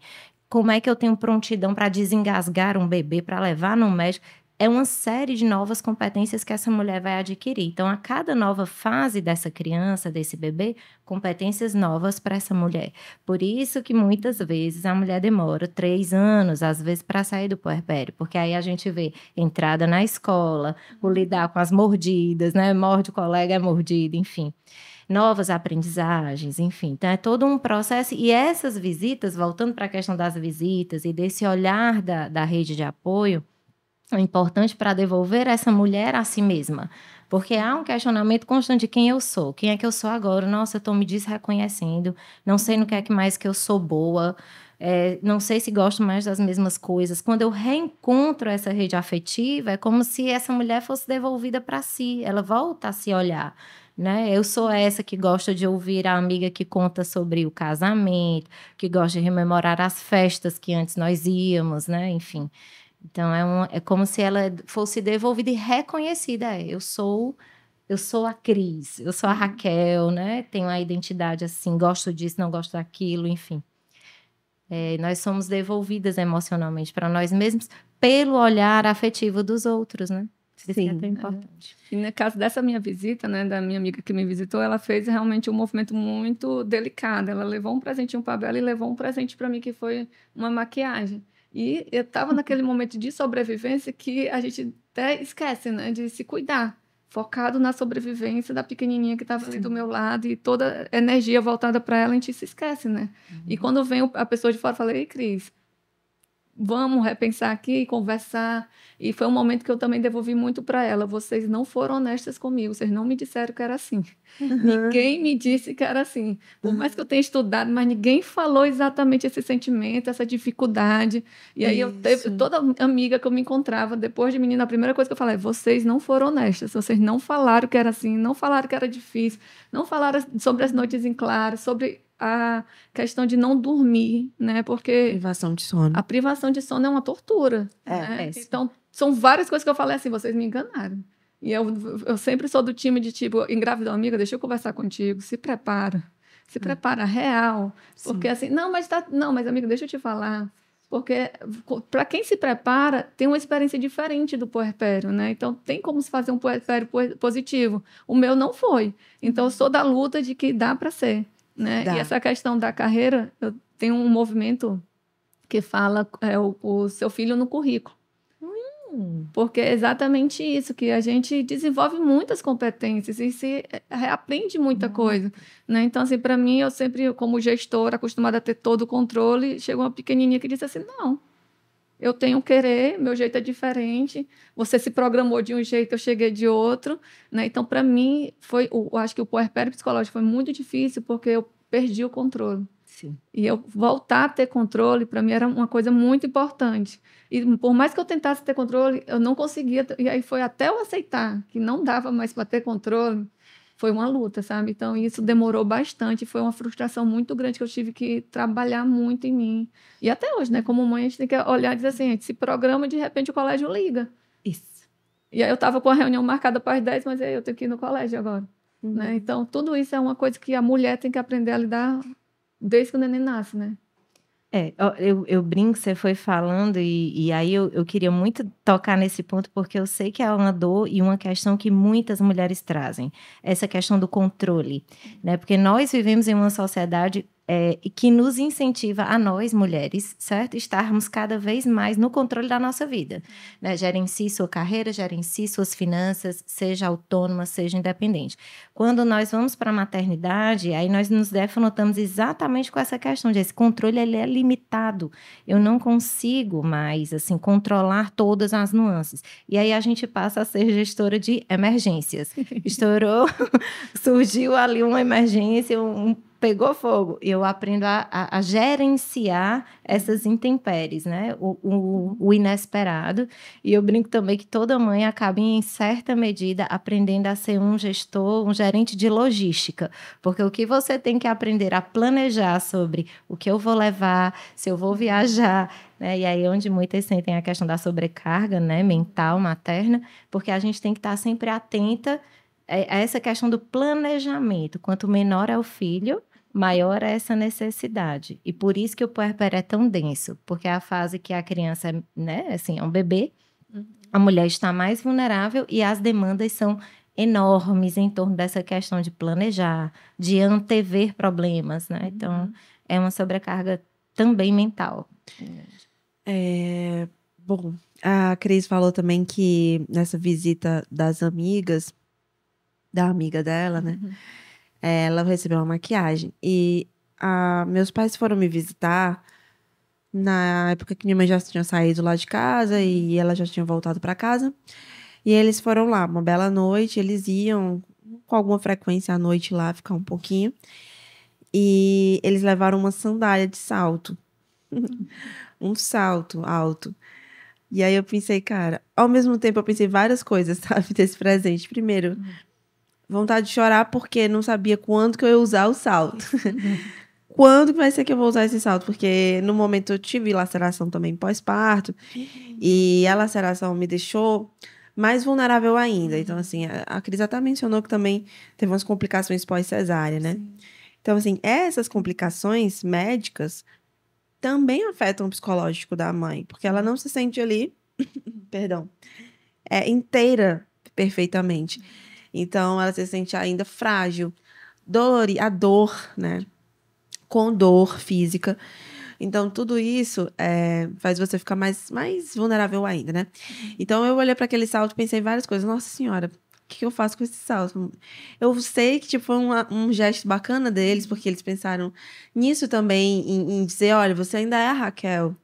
como é que eu tenho prontidão para desengasgar um bebê, para levar no médico é uma série de novas competências que essa mulher vai adquirir. Então, a cada nova fase dessa criança, desse bebê, competências novas para essa mulher. Por isso que muitas vezes a mulher demora três anos, às vezes, para sair do puerpério, porque aí a gente vê entrada na escola, o lidar com as mordidas, né? Morde o colega, é mordido, enfim novas aprendizagens, enfim. Então, é todo um processo. E essas visitas, voltando para a questão das visitas e desse olhar da, da rede de apoio, é importante para devolver essa mulher a si mesma. Porque há um questionamento constante de quem eu sou. Quem é que eu sou agora? Nossa, eu estou me desreconhecendo. Não sei no que é que mais que eu sou boa. É, não sei se gosto mais das mesmas coisas. Quando eu reencontro essa rede afetiva, é como se essa mulher fosse devolvida para si. Ela volta a se olhar. Né? Eu sou essa que gosta de ouvir a amiga que conta sobre o casamento, que gosta de rememorar as festas que antes nós íamos, né? Enfim. Então é, um, é como se ela fosse devolvida e reconhecida. É, eu sou eu sou a Cris, eu sou a uhum. Raquel, né? Tenho a identidade assim, gosto disso, não gosto daquilo, enfim. É, nós somos devolvidas emocionalmente para nós mesmos pelo olhar afetivo dos outros, né? Isso Sim, é tão importante. É. E no caso dessa minha visita, né, da minha amiga que me visitou, ela fez realmente um movimento muito delicado. Ela levou um presentinho para ela e levou um presente para mim que foi uma maquiagem. E eu estava naquele momento de sobrevivência que a gente até esquece, né, de se cuidar, focado na sobrevivência da pequenininha que estava ali do meu lado e toda a energia voltada para ela, a gente se esquece, né? Uhum. E quando vem a pessoa de fora, falei, ei, Cris, vamos repensar aqui, conversar. E foi um momento que eu também devolvi muito para ela. Vocês não foram honestas comigo, vocês não me disseram que era assim. Uhum. Ninguém me disse que era assim. Por mais que eu tenha estudado, mas ninguém falou exatamente esse sentimento, essa dificuldade. E aí Isso. eu teve toda amiga que eu me encontrava depois de menina, a primeira coisa que eu falei, é, vocês não foram honestas, vocês não falaram que era assim, não falaram que era difícil, não falaram sobre as noites em claro, sobre a questão de não dormir, né? Porque privação de sono. A privação de sono é uma tortura. É, né? é então, são várias coisas que eu falei assim, vocês me enganaram. E eu, eu sempre sou do time de tipo, engravidou amiga, deixa eu conversar contigo, se prepara. Se hum. prepara real. Sim. Porque assim, não, mas tá. Não, mas amiga, deixa eu te falar. Porque para quem se prepara, tem uma experiência diferente do puerpério, né? Então tem como se fazer um puerpério positivo. O meu não foi. Então eu sou da luta de que dá para ser. Né? E essa questão da carreira, eu tenho um movimento que fala é, o, o seu filho no currículo. Hum. Porque é exatamente isso, que a gente desenvolve muitas competências e se aprende muita hum. coisa. Né? Então, assim, para mim, eu sempre, como gestora, acostumada a ter todo o controle, chegou uma pequenininha que disse assim, não, eu tenho querer, meu jeito é diferente. Você se programou de um jeito, eu cheguei de outro, né? Então, para mim, foi, eu acho que o puerpério psicológico foi muito difícil porque eu perdi o controle. Sim. E eu voltar a ter controle, para mim, era uma coisa muito importante. E por mais que eu tentasse ter controle, eu não conseguia. E aí foi até eu aceitar que não dava mais para ter controle, foi uma luta, sabe? Então isso demorou bastante, foi uma frustração muito grande que eu tive que trabalhar muito em mim. E até hoje, né, como mãe, a gente tem que olhar e dizer assim, a gente se programa, de repente o colégio liga. Isso. E aí eu estava com a reunião marcada para as 10, mas aí eu tenho que ir no colégio agora. Uhum. Né? Então, tudo isso é uma coisa que a mulher tem que aprender a lidar desde que o neném nasce, né? É, eu, eu brinco, você foi falando, e, e aí eu, eu queria muito tocar nesse ponto, porque eu sei que é uma dor e uma questão que muitas mulheres trazem, essa questão do controle, né? Porque nós vivemos em uma sociedade é, e que nos incentiva a nós, mulheres, certo? Estarmos cada vez mais no controle da nossa vida. Né? Gerencie sua carreira, gerencie suas finanças, seja autônoma, seja independente. Quando nós vamos para a maternidade, aí nós nos defrontamos exatamente com essa questão de esse controle ele é limitado. Eu não consigo mais assim controlar todas as nuances. E aí a gente passa a ser gestora de emergências. Estourou, surgiu ali uma emergência, um pegou fogo. Eu aprendo a, a, a gerenciar essas intempéries, né? O, o, o, inesperado. E eu brinco também que toda mãe acaba, em certa medida, aprendendo a ser um gestor, um gerente de logística. Porque o que você tem que aprender a planejar sobre o que eu vou levar, se eu vou viajar, né? E aí é onde muitas sentem a questão da sobrecarga, né? Mental, materna, porque a gente tem que estar sempre atenta a essa questão do planejamento. Quanto menor é o filho, maior é essa necessidade. E por isso que o puerpério é tão denso, porque é a fase que a criança é, né, assim, é um bebê, uhum. a mulher está mais vulnerável e as demandas são enormes em torno dessa questão de planejar, de antever problemas, né? Uhum. Então, é uma sobrecarga também mental. É, bom, a Cris falou também que nessa visita das amigas, da amiga dela, né? Uhum ela recebeu uma maquiagem. E a, meus pais foram me visitar na época que minha mãe já tinha saído lá de casa e ela já tinha voltado para casa. E eles foram lá, uma bela noite, eles iam com alguma frequência à noite lá ficar um pouquinho. E eles levaram uma sandália de salto. um salto alto. E aí eu pensei, cara, ao mesmo tempo eu pensei várias coisas, sabe, desse presente. Primeiro, vontade de chorar porque não sabia quando que eu ia usar o salto. quando que vai ser que eu vou usar esse salto? Porque no momento eu tive laceração também pós-parto e a laceração me deixou mais vulnerável ainda. Então, assim, a, a Cris até mencionou que também teve umas complicações pós-cesárea, né? Sim. Então, assim, essas complicações médicas também afetam o psicológico da mãe, porque ela não se sente ali, perdão, é, inteira perfeitamente. Então, ela se sente ainda frágil. Dor, a dor, né? Com dor física. Então, tudo isso é, faz você ficar mais, mais vulnerável ainda, né? Então, eu olhei para aquele salto e pensei várias coisas. Nossa Senhora, o que, eu faço com esse salto? Eu sei que tipo, foi uma, um gesto bacana deles, porque eles pensaram nisso também, em, em dizer: olha, você ainda é a Raquel.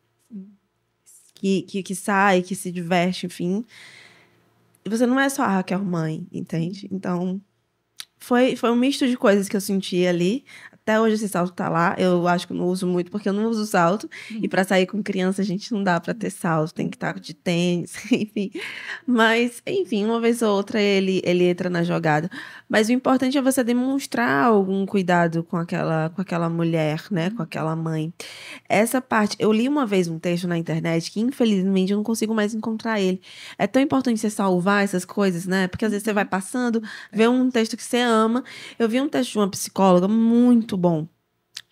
Que, que, que sai, que se diverte, enfim você não é só a Raquel mãe, entende? Então, foi, foi um misto de coisas que eu senti ali. Até hoje esse salto tá lá. Eu acho que não uso muito porque eu não uso salto. Uhum. E para sair com criança, a gente não dá para ter salto, tem que estar de tênis, enfim. Mas, enfim, uma vez ou outra ele, ele entra na jogada. Mas o importante é você demonstrar algum cuidado com aquela, com aquela mulher, né? Com aquela mãe. Essa parte, eu li uma vez um texto na internet que, infelizmente, eu não consigo mais encontrar ele. É tão importante você salvar essas coisas, né? Porque às vezes você vai passando, vê um texto que você ama. Eu vi um texto de uma psicóloga muito muito bom.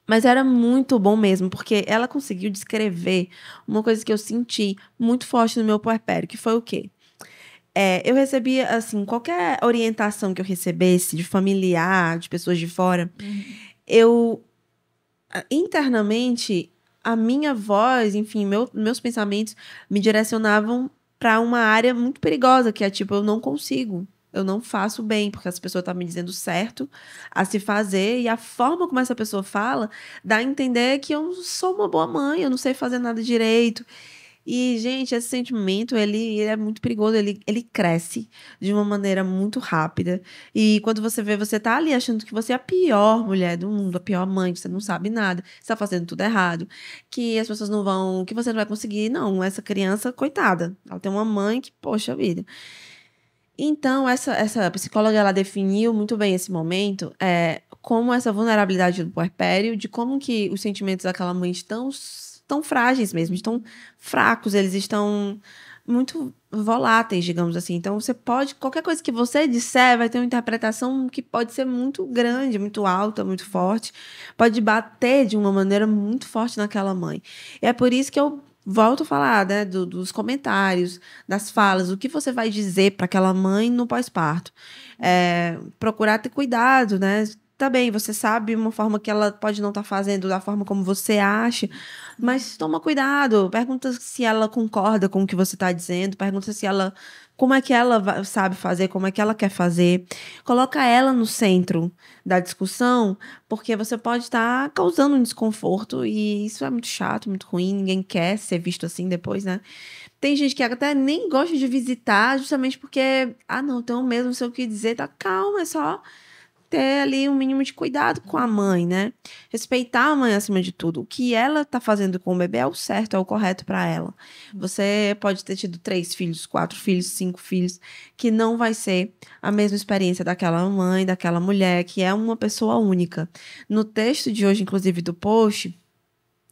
Mas era muito bom mesmo, porque ela conseguiu descrever uma coisa que eu senti muito forte no meu puerpério, que foi o quê? É, eu recebia, assim, qualquer orientação que eu recebesse de familiar, de pessoas de fora, uhum. eu, internamente, a minha voz, enfim, meu, meus pensamentos me direcionavam para uma área muito perigosa, que é tipo, eu não consigo eu não faço bem, porque essa pessoa está me dizendo certo a se fazer, e a forma como essa pessoa fala dá a entender que eu sou uma boa mãe, eu não sei fazer nada direito. E, gente, esse sentimento, ele, ele, é muito perigoso, ele, ele cresce de uma maneira muito rápida. E quando você vê, você tá ali achando que você é a pior mulher do mundo, a pior mãe, que você não sabe nada, você tá fazendo tudo errado, que as pessoas não vão, que você não vai conseguir. Não, essa criança, coitada, ela tem uma mãe que, poxa vida. Então, essa, essa psicóloga ela definiu muito bem esse momento é, como essa vulnerabilidade do puerpério, de como que os sentimentos daquela mãe estão tão frágeis mesmo, estão fracos, eles estão muito voláteis, digamos assim. Então, você pode, qualquer coisa que você disser vai ter uma interpretação que pode ser muito grande, muito alta, muito forte, pode bater de uma maneira muito forte naquela mãe. E é por isso que eu volto a falar né, do, dos comentários, das falas, o que você vai dizer para aquela mãe no pós-parto. É, procurar ter cuidado, né? tá bem, você sabe uma forma que ela pode não estar tá fazendo da forma como você acha, mas toma cuidado, pergunta se ela concorda com o que você está dizendo, pergunta se ela como é que ela sabe fazer, como é que ela quer fazer. Coloca ela no centro da discussão, porque você pode estar tá causando um desconforto e isso é muito chato, muito ruim, ninguém quer ser visto assim depois, né? Tem gente que até nem gosta de visitar, justamente porque, ah, não, tenho mesmo não sei o que dizer, tá calma, é só ter ali um mínimo de cuidado com a mãe, né? Respeitar a mãe acima de tudo. O que ela tá fazendo com o bebê é o certo, é o correto para ela. Você pode ter tido três filhos, quatro filhos, cinco filhos, que não vai ser a mesma experiência daquela mãe, daquela mulher, que é uma pessoa única. No texto de hoje, inclusive do post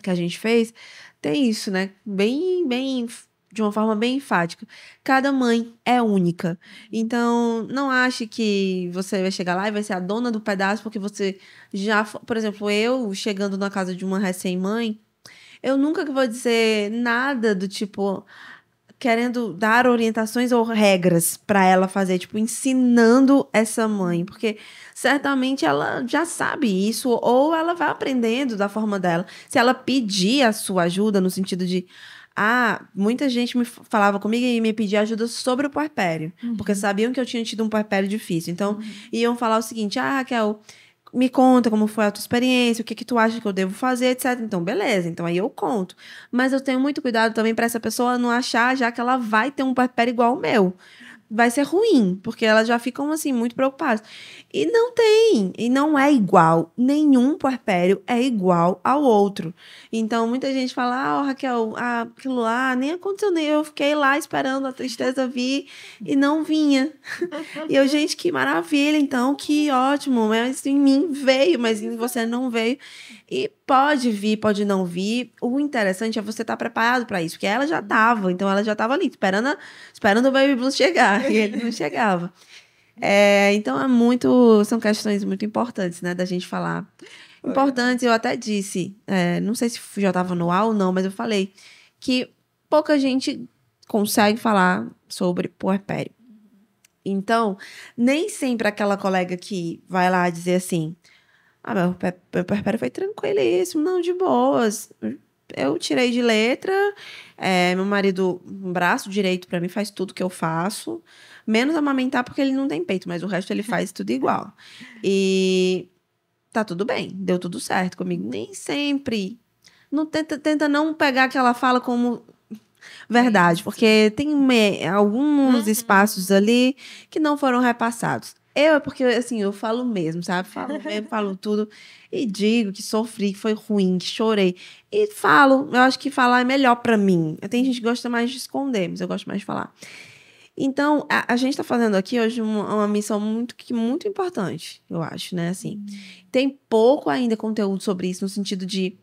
que a gente fez, tem isso, né? Bem, bem de uma forma bem enfática. Cada mãe é única. Então, não ache que você vai chegar lá e vai ser a dona do pedaço, porque você já. Por exemplo, eu chegando na casa de uma recém-mãe, eu nunca vou dizer nada do tipo. Querendo dar orientações ou regras para ela fazer, tipo, ensinando essa mãe, porque certamente ela já sabe isso, ou ela vai aprendendo da forma dela. Se ela pedir a sua ajuda, no sentido de, ah, muita gente me falava comigo e me pedia ajuda sobre o puerpério, uhum. porque sabiam que eu tinha tido um puerpério difícil. Então, uhum. iam falar o seguinte: ah, Raquel, me conta como foi a tua experiência, o que que tu acha que eu devo fazer, etc. Então, beleza. Então, aí eu conto. Mas eu tenho muito cuidado também para essa pessoa não achar já que ela vai ter um puerpério igual ao meu vai ser ruim, porque elas já ficam assim muito preocupadas. E não tem, e não é igual. Nenhum puerpério é igual ao outro. Então muita gente fala: "Ah, oh, Raquel, ah, aquilo lá nem aconteceu nem eu fiquei lá esperando a tristeza vir e não vinha". e eu, gente, que maravilha, então, que ótimo, mas em mim veio, mas em você não veio. E pode vir, pode não vir. O interessante é você estar tá preparado para isso, porque ela já estava, então ela já estava ali, esperando, esperando o Baby Blues chegar, e ele não chegava. É, então é muito, são questões muito importantes, né, da gente falar. Importantes, eu até disse, é, não sei se já estava no ar ou não, mas eu falei que pouca gente consegue falar sobre puerpério. Então, nem sempre aquela colega que vai lá dizer assim, ah, meu, meu puerpério foi tranquilíssimo, não, de boas. Eu tirei de letra, é, meu marido, um braço direito para mim, faz tudo que eu faço, menos amamentar porque ele não tem peito, mas o resto ele faz tudo igual. E tá tudo bem, deu tudo certo comigo. Nem sempre. Não tenta, tenta não pegar aquela fala como verdade, porque tem me, alguns uhum. espaços ali que não foram repassados. Eu, é porque, assim, eu falo mesmo, sabe? Falo mesmo, falo tudo. E digo que sofri, que foi ruim, que chorei. E falo. Eu acho que falar é melhor para mim. Tem gente que gosta mais de esconder, mas eu gosto mais de falar. Então, a, a gente está fazendo aqui hoje uma, uma, missão muito, muito importante, eu acho, né? Assim, hum. tem pouco ainda conteúdo sobre isso, no sentido de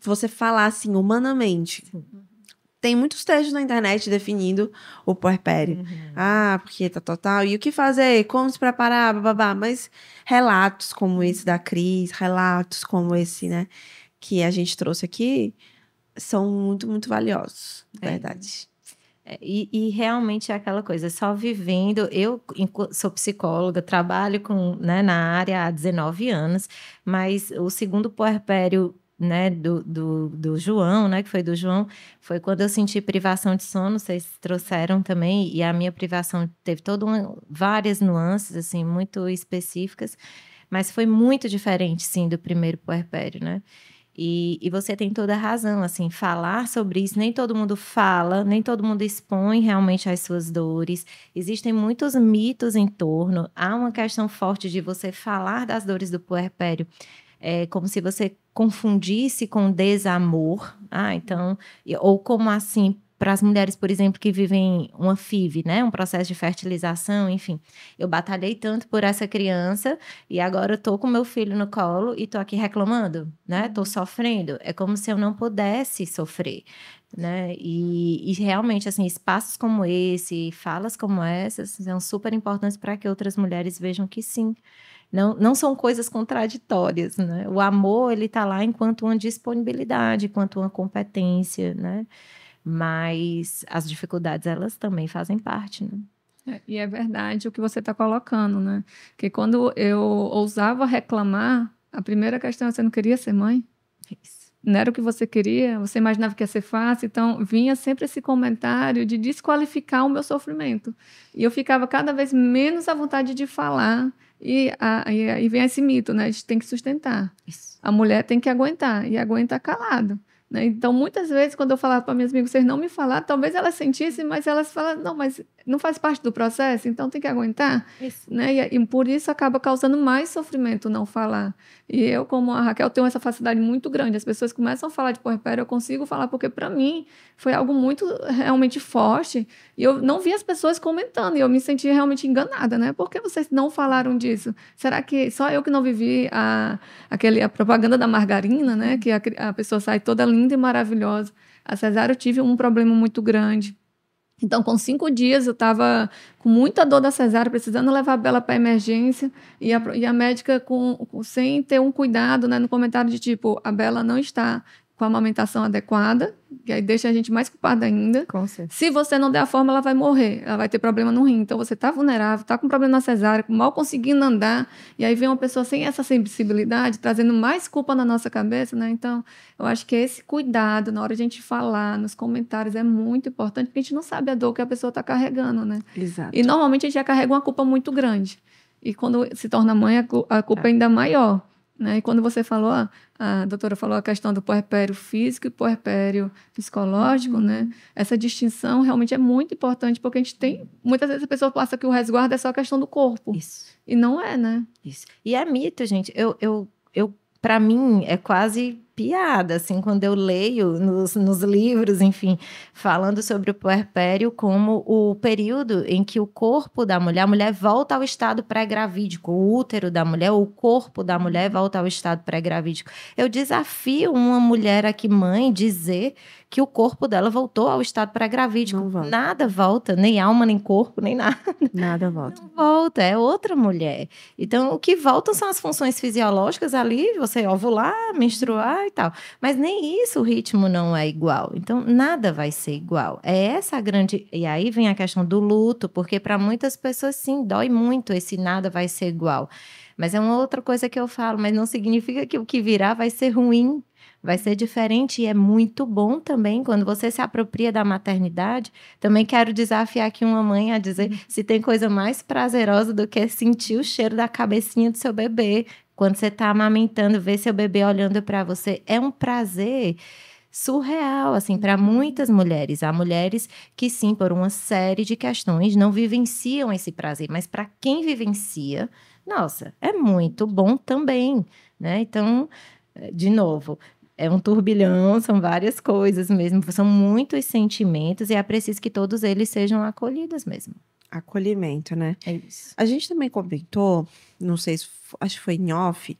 você falar, assim, humanamente. Sim tem muitos textos na internet definindo o puerpério. Uhum. Ah, porque tá total. E o que fazer? Como se preparar? Babá. Mas relatos como esse da Cris, relatos como esse, né, que a gente trouxe aqui, são muito, muito valiosos. É. Verdade. É, e, e, realmente é aquela coisa, só vivendo. Eu sou psicóloga, trabalho com, né, na área há 19 anos, mas o segundo puerpério né, do, do, do, João, né, que foi do João, foi quando eu senti privação de sono, vocês trouxeram também, e a minha privação teve todas várias nuances, assim, muito específicas, mas foi muito diferente, sim, do primeiro puerpério, né? E, e você tem toda a razão, assim, falar sobre isso, nem todo mundo fala, nem todo mundo expõe realmente as suas dores. Existem muitos mitos em torno, há uma questão forte de você falar das dores do puerpério é como se você confundisse com desamor. Ah, então, ou como assim para as mulheres, por exemplo, que vivem uma FIV, né, um processo de fertilização, enfim. Eu batalhei tanto por essa criança e agora eu tô com meu filho no colo e tô aqui reclamando, né? Tô sofrendo. É como se eu não pudesse sofrer, né? E, e realmente assim, espaços como esse, falas como essas são super importantes para que outras mulheres vejam que sim, não, não são coisas contraditórias, né? O amor, ele está lá enquanto uma disponibilidade, enquanto uma competência, né? Mas as dificuldades, elas também fazem parte, né? É, e é verdade o que você está colocando, né? Que quando eu ousava reclamar, a primeira questão é: você não queria ser mãe? Isso. Não era o que você queria? Você imaginava que ia ser fácil? Então, vinha sempre esse comentário de desqualificar o meu sofrimento. E eu ficava cada vez menos à vontade de falar. E aí vem esse mito, né? A gente tem que sustentar. Isso. A mulher tem que aguentar. E aguenta calado. Né? Então, muitas vezes, quando eu falava para minhas amigas, vocês não me falaram, talvez elas sentissem, mas elas falam, não, mas não faz parte do processo, então tem que aguentar. Isso. Né? E, e, por isso acaba causando mais sofrimento não falar. E eu, como a Raquel, tenho essa facilidade muito grande. As pessoas começam a falar de puerpério, eu consigo falar, porque para mim foi algo muito realmente forte. E eu não vi as pessoas comentando, e eu me senti realmente enganada, né? Por que vocês não falaram disso? Será que só eu que não vivi a, aquele, a propaganda da margarina, né? Que a, a pessoa sai toda linda e maravilhosa. A cesárea eu tive um problema muito grande então, com cinco dias, eu estava com muita dor da cesárea, precisando levar a Bela para emergência, e a, e a médica, com, com, sem ter um cuidado, né, no comentário de tipo, a Bela não está com a amamentação adequada, que aí deixa a gente mais culpada ainda. Se você não der a forma, ela vai morrer, ela vai ter problema no rim. Então você está vulnerável, está com problema na cesárea, mal conseguindo andar, e aí vem uma pessoa sem essa sensibilidade, trazendo mais culpa na nossa cabeça, né? Então, eu acho que esse cuidado na hora de a gente falar, nos comentários, é muito importante, porque a gente não sabe a dor que a pessoa está carregando, né? Exato. E normalmente a gente já carrega uma culpa muito grande. E quando se torna mãe, a culpa é ainda maior. Né? E quando você falou, a doutora falou a questão do puerpério físico e puerpério psicológico, uhum. né? Essa distinção realmente é muito importante, porque a gente tem. Muitas vezes a pessoa passa que o resguardo é só a questão do corpo. Isso. E não é, né? Isso. E é mito, gente. Eu, eu, eu para mim, é quase piada, assim, quando eu leio nos, nos, livros, enfim, falando sobre o puerpério como o período em que o corpo da mulher, a mulher volta ao estado pré-gravídico, o útero da mulher, o corpo da mulher volta ao estado pré-gravídico. Eu desafio uma mulher aqui, mãe, dizer que o corpo dela voltou ao estado pré-gravídico. Volta. Nada volta, nem alma, nem corpo, nem nada. Nada volta. Não volta, é outra mulher. Então, o que voltam são as funções fisiológicas ali, você ovular, menstruar e tal. Mas nem isso o ritmo não é igual. Então, nada vai ser igual. É essa a grande. E aí vem a questão do luto, porque para muitas pessoas, sim, dói muito esse nada vai ser igual. Mas é uma outra coisa que eu falo, mas não significa que o que virá vai ser ruim vai ser diferente e é muito bom também quando você se apropria da maternidade. Também quero desafiar aqui uma mãe a dizer uhum. se tem coisa mais prazerosa do que sentir o cheiro da cabecinha do seu bebê quando você está amamentando, ver seu bebê olhando para você. É um prazer surreal, assim, para muitas mulheres. Há mulheres que, sim, por uma série de questões, não vivenciam esse prazer, mas para quem vivencia, nossa, é muito bom também, né? Então, de novo, é um turbilhão, são várias coisas mesmo, são muitos sentimentos e é preciso que todos eles sejam acolhidos mesmo. Acolhimento, né? É isso. A gente também comentou, não sei se acho que foi em off,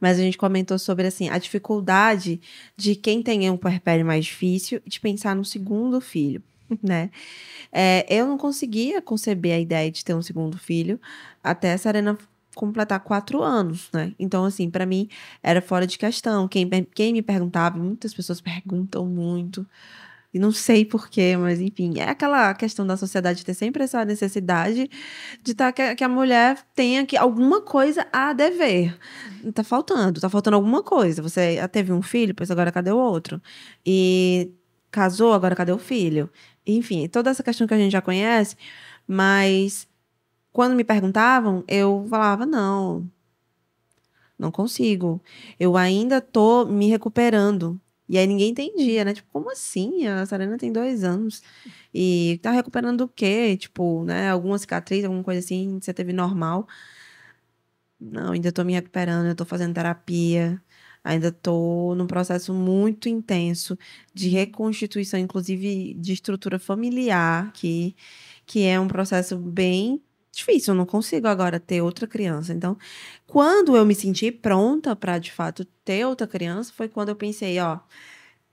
mas a gente comentou sobre assim a dificuldade de quem tem um puerpério mais difícil de pensar no segundo filho, né? É, eu não conseguia conceber a ideia de ter um segundo filho até a Serena completar quatro anos, né? Então, assim, para mim era fora de questão. Quem, quem me perguntava, muitas pessoas perguntam muito, e não sei porquê, mas enfim, é aquela questão da sociedade ter sempre essa necessidade de tá, que, que a mulher tenha que, alguma coisa a dever. Tá faltando, tá faltando alguma coisa. Você já teve um filho, pois agora cadê o outro? E casou, agora cadê o filho? Enfim, toda essa questão que a gente já conhece, mas quando me perguntavam, eu falava, não, não consigo. Eu ainda tô me recuperando. E aí ninguém entendia, né? Tipo, como assim? A Sarena tem dois anos. E tá recuperando o quê? Tipo, né? Alguma cicatriz, alguma coisa assim, você teve normal. Não, ainda tô me recuperando, eu tô fazendo terapia. Ainda tô num processo muito intenso de reconstituição, inclusive de estrutura familiar, que, que é um processo bem difícil, eu não consigo agora ter outra criança. Então, quando eu me senti pronta para de fato ter outra criança, foi quando eu pensei, ó,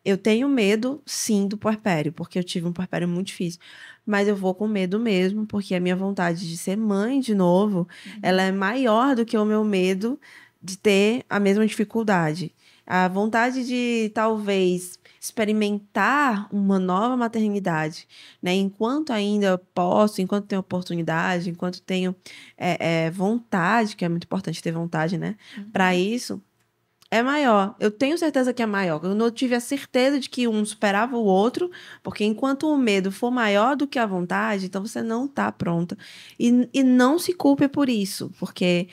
eu tenho medo sim do puerpério, porque eu tive um puerpério muito difícil, mas eu vou com medo mesmo, porque a minha vontade de ser mãe de novo, uhum. ela é maior do que o meu medo de ter a mesma dificuldade. A vontade de talvez experimentar uma nova maternidade, né? Enquanto ainda posso, enquanto tenho oportunidade, enquanto tenho é, é, vontade, que é muito importante ter vontade, né? Uhum. Para isso, é maior. Eu tenho certeza que é maior. Eu não tive a certeza de que um superava o outro, porque enquanto o medo for maior do que a vontade, então você não está pronta. E, e não se culpe por isso, porque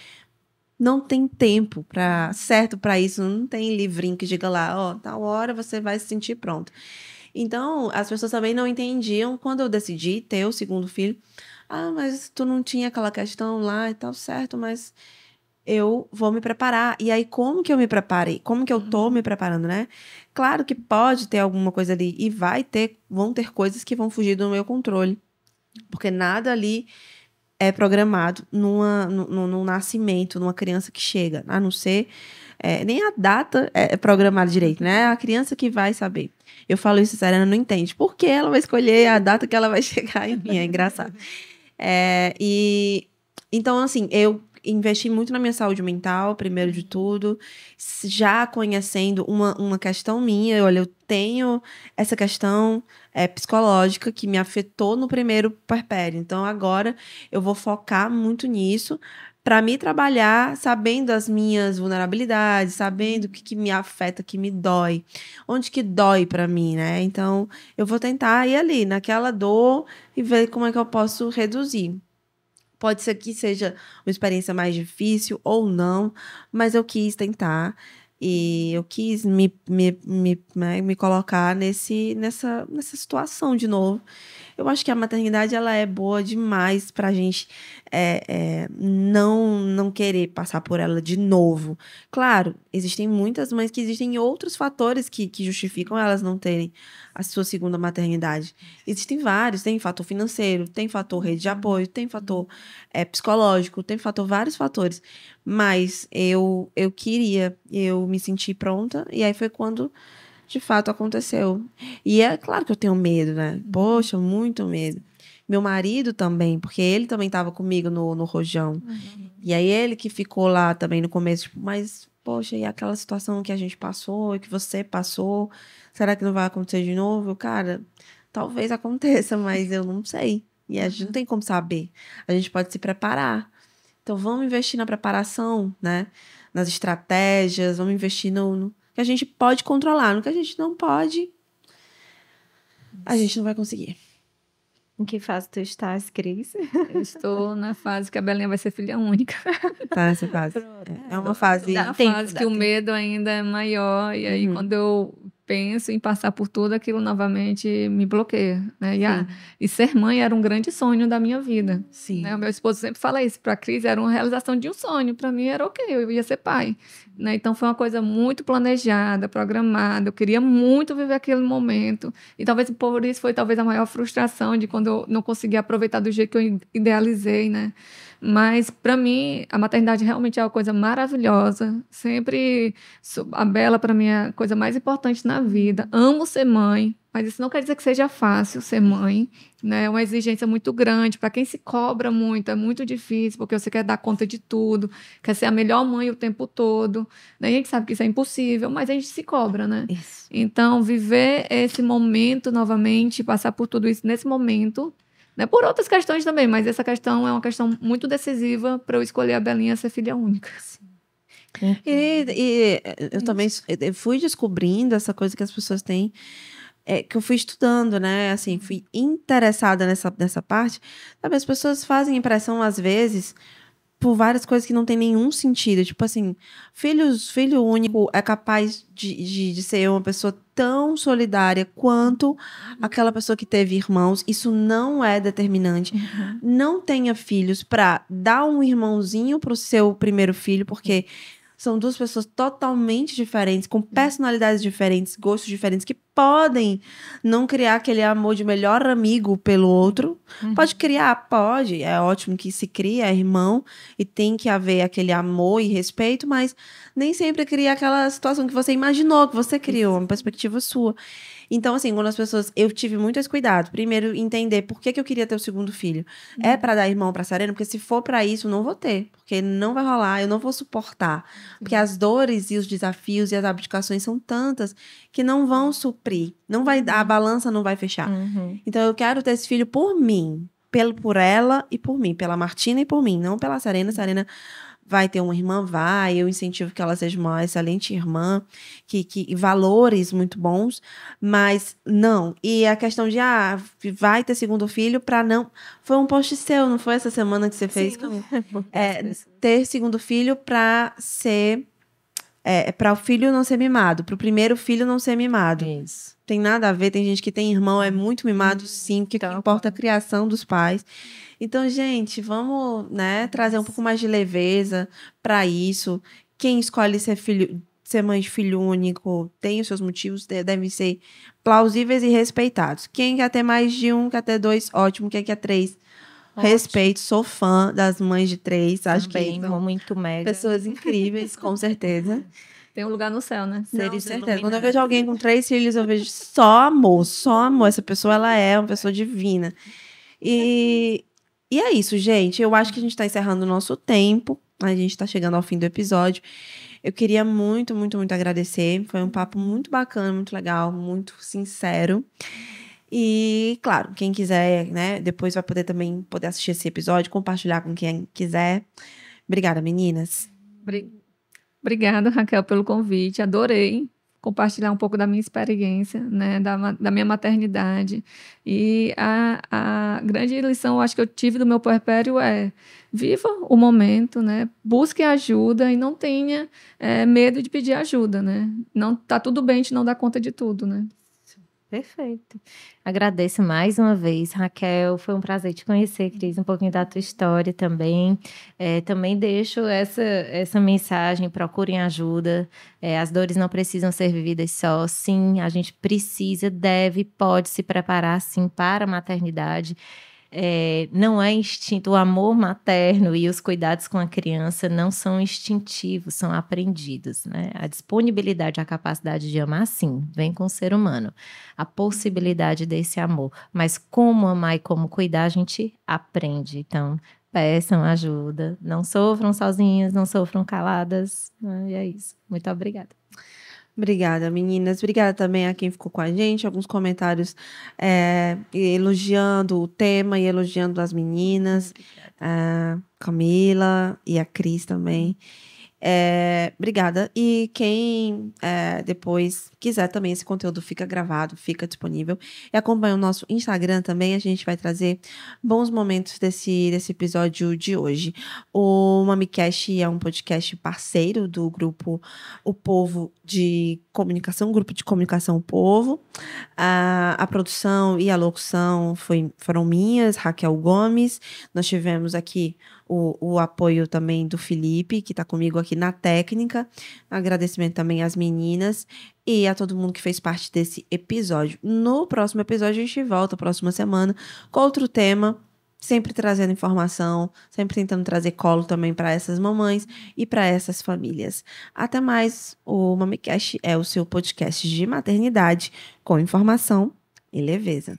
não tem tempo para certo para isso, não tem livrinho que diga lá, ó, oh, tal hora você vai se sentir pronto. Então, as pessoas também não entendiam quando eu decidi ter o segundo filho. Ah, mas tu não tinha aquela questão lá e tal, certo, mas eu vou me preparar. E aí, como que eu me preparei? Como que eu tô me preparando, né? Claro que pode ter alguma coisa ali e vai ter, vão ter coisas que vão fugir do meu controle. Porque nada ali é programado numa, no, no nascimento, numa criança que chega, a não ser. É, nem a data é, é programada direito, né? É a criança que vai saber. Eu falo isso, a Serena não entende. Por que ela vai escolher a data que ela vai chegar em mim? É engraçado. É, e então, assim, eu investi muito na minha saúde mental, primeiro de tudo, já conhecendo uma, uma questão minha. Olha, eu tenho essa questão é, psicológica que me afetou no primeiro puerpério. Então, agora eu vou focar muito nisso para me trabalhar sabendo as minhas vulnerabilidades, sabendo o que, que me afeta, que me dói, onde que dói para mim, né? Então, eu vou tentar ir ali naquela dor e ver como é que eu posso reduzir. Pode ser que seja uma experiência mais difícil ou não, mas eu quis tentar e eu quis me, me, me, né, me colocar nesse, nessa, nessa situação de novo. Eu acho que a maternidade ela é boa demais para a gente é, é, não, não querer passar por ela de novo. Claro, existem muitas mães que existem outros fatores que, que justificam elas não terem a sua segunda maternidade. Existem vários, tem fator financeiro, tem fator rede de apoio, tem fator é, psicológico, tem fator vários fatores. Mas eu eu queria, eu me senti pronta e aí foi quando de fato aconteceu. E é claro que eu tenho medo, né? Poxa, muito medo. Meu marido também, porque ele também estava comigo no, no rojão. Uhum. E aí ele que ficou lá também no começo, tipo, mas, poxa, e aquela situação que a gente passou, que você passou, será que não vai acontecer de novo? Cara, talvez aconteça, mas eu não sei. E a gente não tem como saber. A gente pode se preparar. Então vamos investir na preparação, né? Nas estratégias, vamos investir no, no que a gente pode controlar. No que a gente não pode, a gente não vai conseguir. Em que fase tu estás, Cris? Eu estou na fase que a Belinha vai ser filha única. Tá nessa fase. É uma fase. É a fase que o medo ainda é maior. E aí, uhum. quando eu penso em passar por tudo aquilo novamente me bloqueia, né? E, a, e, ser mãe era um grande sonho da minha vida. Sim. Né? O meu esposo sempre fala isso, para a Cris era uma realização de um sonho, para mim era ok, eu ia ser pai. Né? Então foi uma coisa muito planejada, programada, eu queria muito viver aquele momento. E talvez por isso foi talvez a maior frustração de quando eu não consegui aproveitar do jeito que eu idealizei, né? Mas, para mim, a maternidade realmente é uma coisa maravilhosa. Sempre, a Bela, para mim, é a coisa mais importante na vida. Amo ser mãe, mas isso não quer dizer que seja fácil ser mãe. Né? É uma exigência muito grande. Para quem se cobra muito, é muito difícil, porque você quer dar conta de tudo, quer ser a melhor mãe o tempo todo. Né? A gente sabe que isso é impossível, mas a gente se cobra, né? Isso. Então, viver esse momento novamente, passar por tudo isso nesse momento, né? Por outras questões também, mas essa questão é uma questão muito decisiva para eu escolher a Belinha ser filha única. E, e, eu também fui descobrindo essa coisa que as pessoas têm, é, que eu fui estudando, né? Assim, fui interessada nessa, nessa parte. Sabe, as pessoas fazem impressão, às vezes, por várias coisas que não tem nenhum sentido. Tipo assim, filhos, filho único é capaz de, de, de, ser uma pessoa tão solidária quanto aquela pessoa que teve irmãos. Isso não é determinante. Uhum. Não tenha filhos para dar um irmãozinho pro seu primeiro filho, porque são duas pessoas totalmente diferentes, com personalidades diferentes, gostos diferentes, que podem não criar aquele amor de melhor amigo pelo outro. Uhum. Pode criar, pode. É ótimo que se cria, é irmão, e tem que haver aquele amor e respeito, mas nem sempre cria aquela situação que você imaginou, que você criou, uma perspectiva sua. Então, assim, quando as pessoas. Eu tive muito esse cuidado. Primeiro, entender por que, que eu queria ter o segundo filho. É Uhum. pra dar irmão pra Serena? Porque se for pra isso, não vou ter. Porque não vai rolar, eu não vou suportar. Porque as dores e os desafios e as abdicações são tantas que não vão suprir. Não vai, a balança não vai fechar. Uhum. Então eu quero ter esse filho por mim, pelo por ela e por mim, pela Martina e por mim, não pela Serena. Serena vai ter uma irmã, vai, eu incentivo que ela seja uma excelente irmã, que, que e valores muito bons, mas não. E a questão de ah, vai ter segundo filho para não, foi um post seu, não foi essa semana que você fez? É, ter segundo filho para ser é, para o filho não ser mimado, para o primeiro filho não ser mimado Isso. tem nada a ver. Tem gente que tem irmão, é muito mimado, sim, porque Então, importa é a criação dos pais. Então, gente, vamos, né, trazer um pouco mais de leveza para isso. Quem escolhe ser filho, ser mãe de filho único, tem os seus motivos, de- devem ser plausíveis e respeitados. Quem quer ter mais de um, quer ter dois, ótimo. Quem quer três, Ótimo. respeito. Sou fã das mães de três. Acho Também, que são muito mega. pessoas incríveis, com certeza. Tem um lugar no céu, né? Não, Seres certeza. Quando eu iluminados. vejo alguém com três filhos, eu vejo só amor, só amor. Essa pessoa, ela é uma pessoa divina. E, e é isso, gente. Eu acho que a gente tá encerrando o nosso tempo. A gente tá chegando ao fim do episódio. Eu queria muito, muito, muito agradecer. Foi um papo muito bacana, muito legal, muito sincero. E, claro, quem quiser, né, depois vai poder também poder assistir esse episódio, compartilhar com quem quiser. Obrigada, meninas. Obri- Obrigada, Raquel, pelo convite. Adorei compartilhar um pouco da minha experiência, né, da, da minha maternidade. E a, a grande lição, eu acho que eu tive do meu puerpério é viva o momento, né, busque ajuda e não tenha eh, medo de pedir ajuda, né. Não tá tudo bem, a gente não dá conta de tudo, né. Perfeito. Agradeço mais uma vez, Raquel. Foi um prazer te conhecer, Cris, um pouquinho da tua história também. É, também deixo essa, essa mensagem: procurem ajuda. É, as dores não precisam ser vividas só. Sim, a gente precisa, deve, pode se preparar, sim, para a maternidade. É, não é instinto, o amor materno e os cuidados com a criança não são instintivos, são aprendidos, né? A disponibilidade, a capacidade de amar, sim, vem com o ser humano a possibilidade desse amor. Mas como amar e como cuidar, a gente aprende. Então, peçam ajuda. Não sofram sozinhas, não sofram caladas. né? E é isso. Muito obrigada. Obrigada, meninas. Obrigada também a quem ficou com a gente. Alguns comentários é, elogiando o tema e elogiando as meninas. A Camila e a Cris também. É, obrigada. E quem é, depois quiser também, esse conteúdo fica gravado, fica disponível. E acompanha o nosso Instagram também. A gente vai trazer bons momentos desse, desse episódio de hoje. O MamiCast é um podcast parceiro do grupo O Povo de Comunicação, grupo de comunicação O Povo. A, a produção e a locução foi, foram minhas, Raquel Gomes. Nós tivemos aqui o, o apoio também do Felipe, que está comigo aqui na técnica. Agradecimento também às meninas e a todo mundo que fez parte desse episódio. No próximo episódio, a gente volta, próxima semana, com outro tema. Sempre trazendo informação, sempre tentando trazer colo também para essas mamães e para essas famílias. Até mais. O MamiCast é o seu podcast de maternidade com informação e leveza.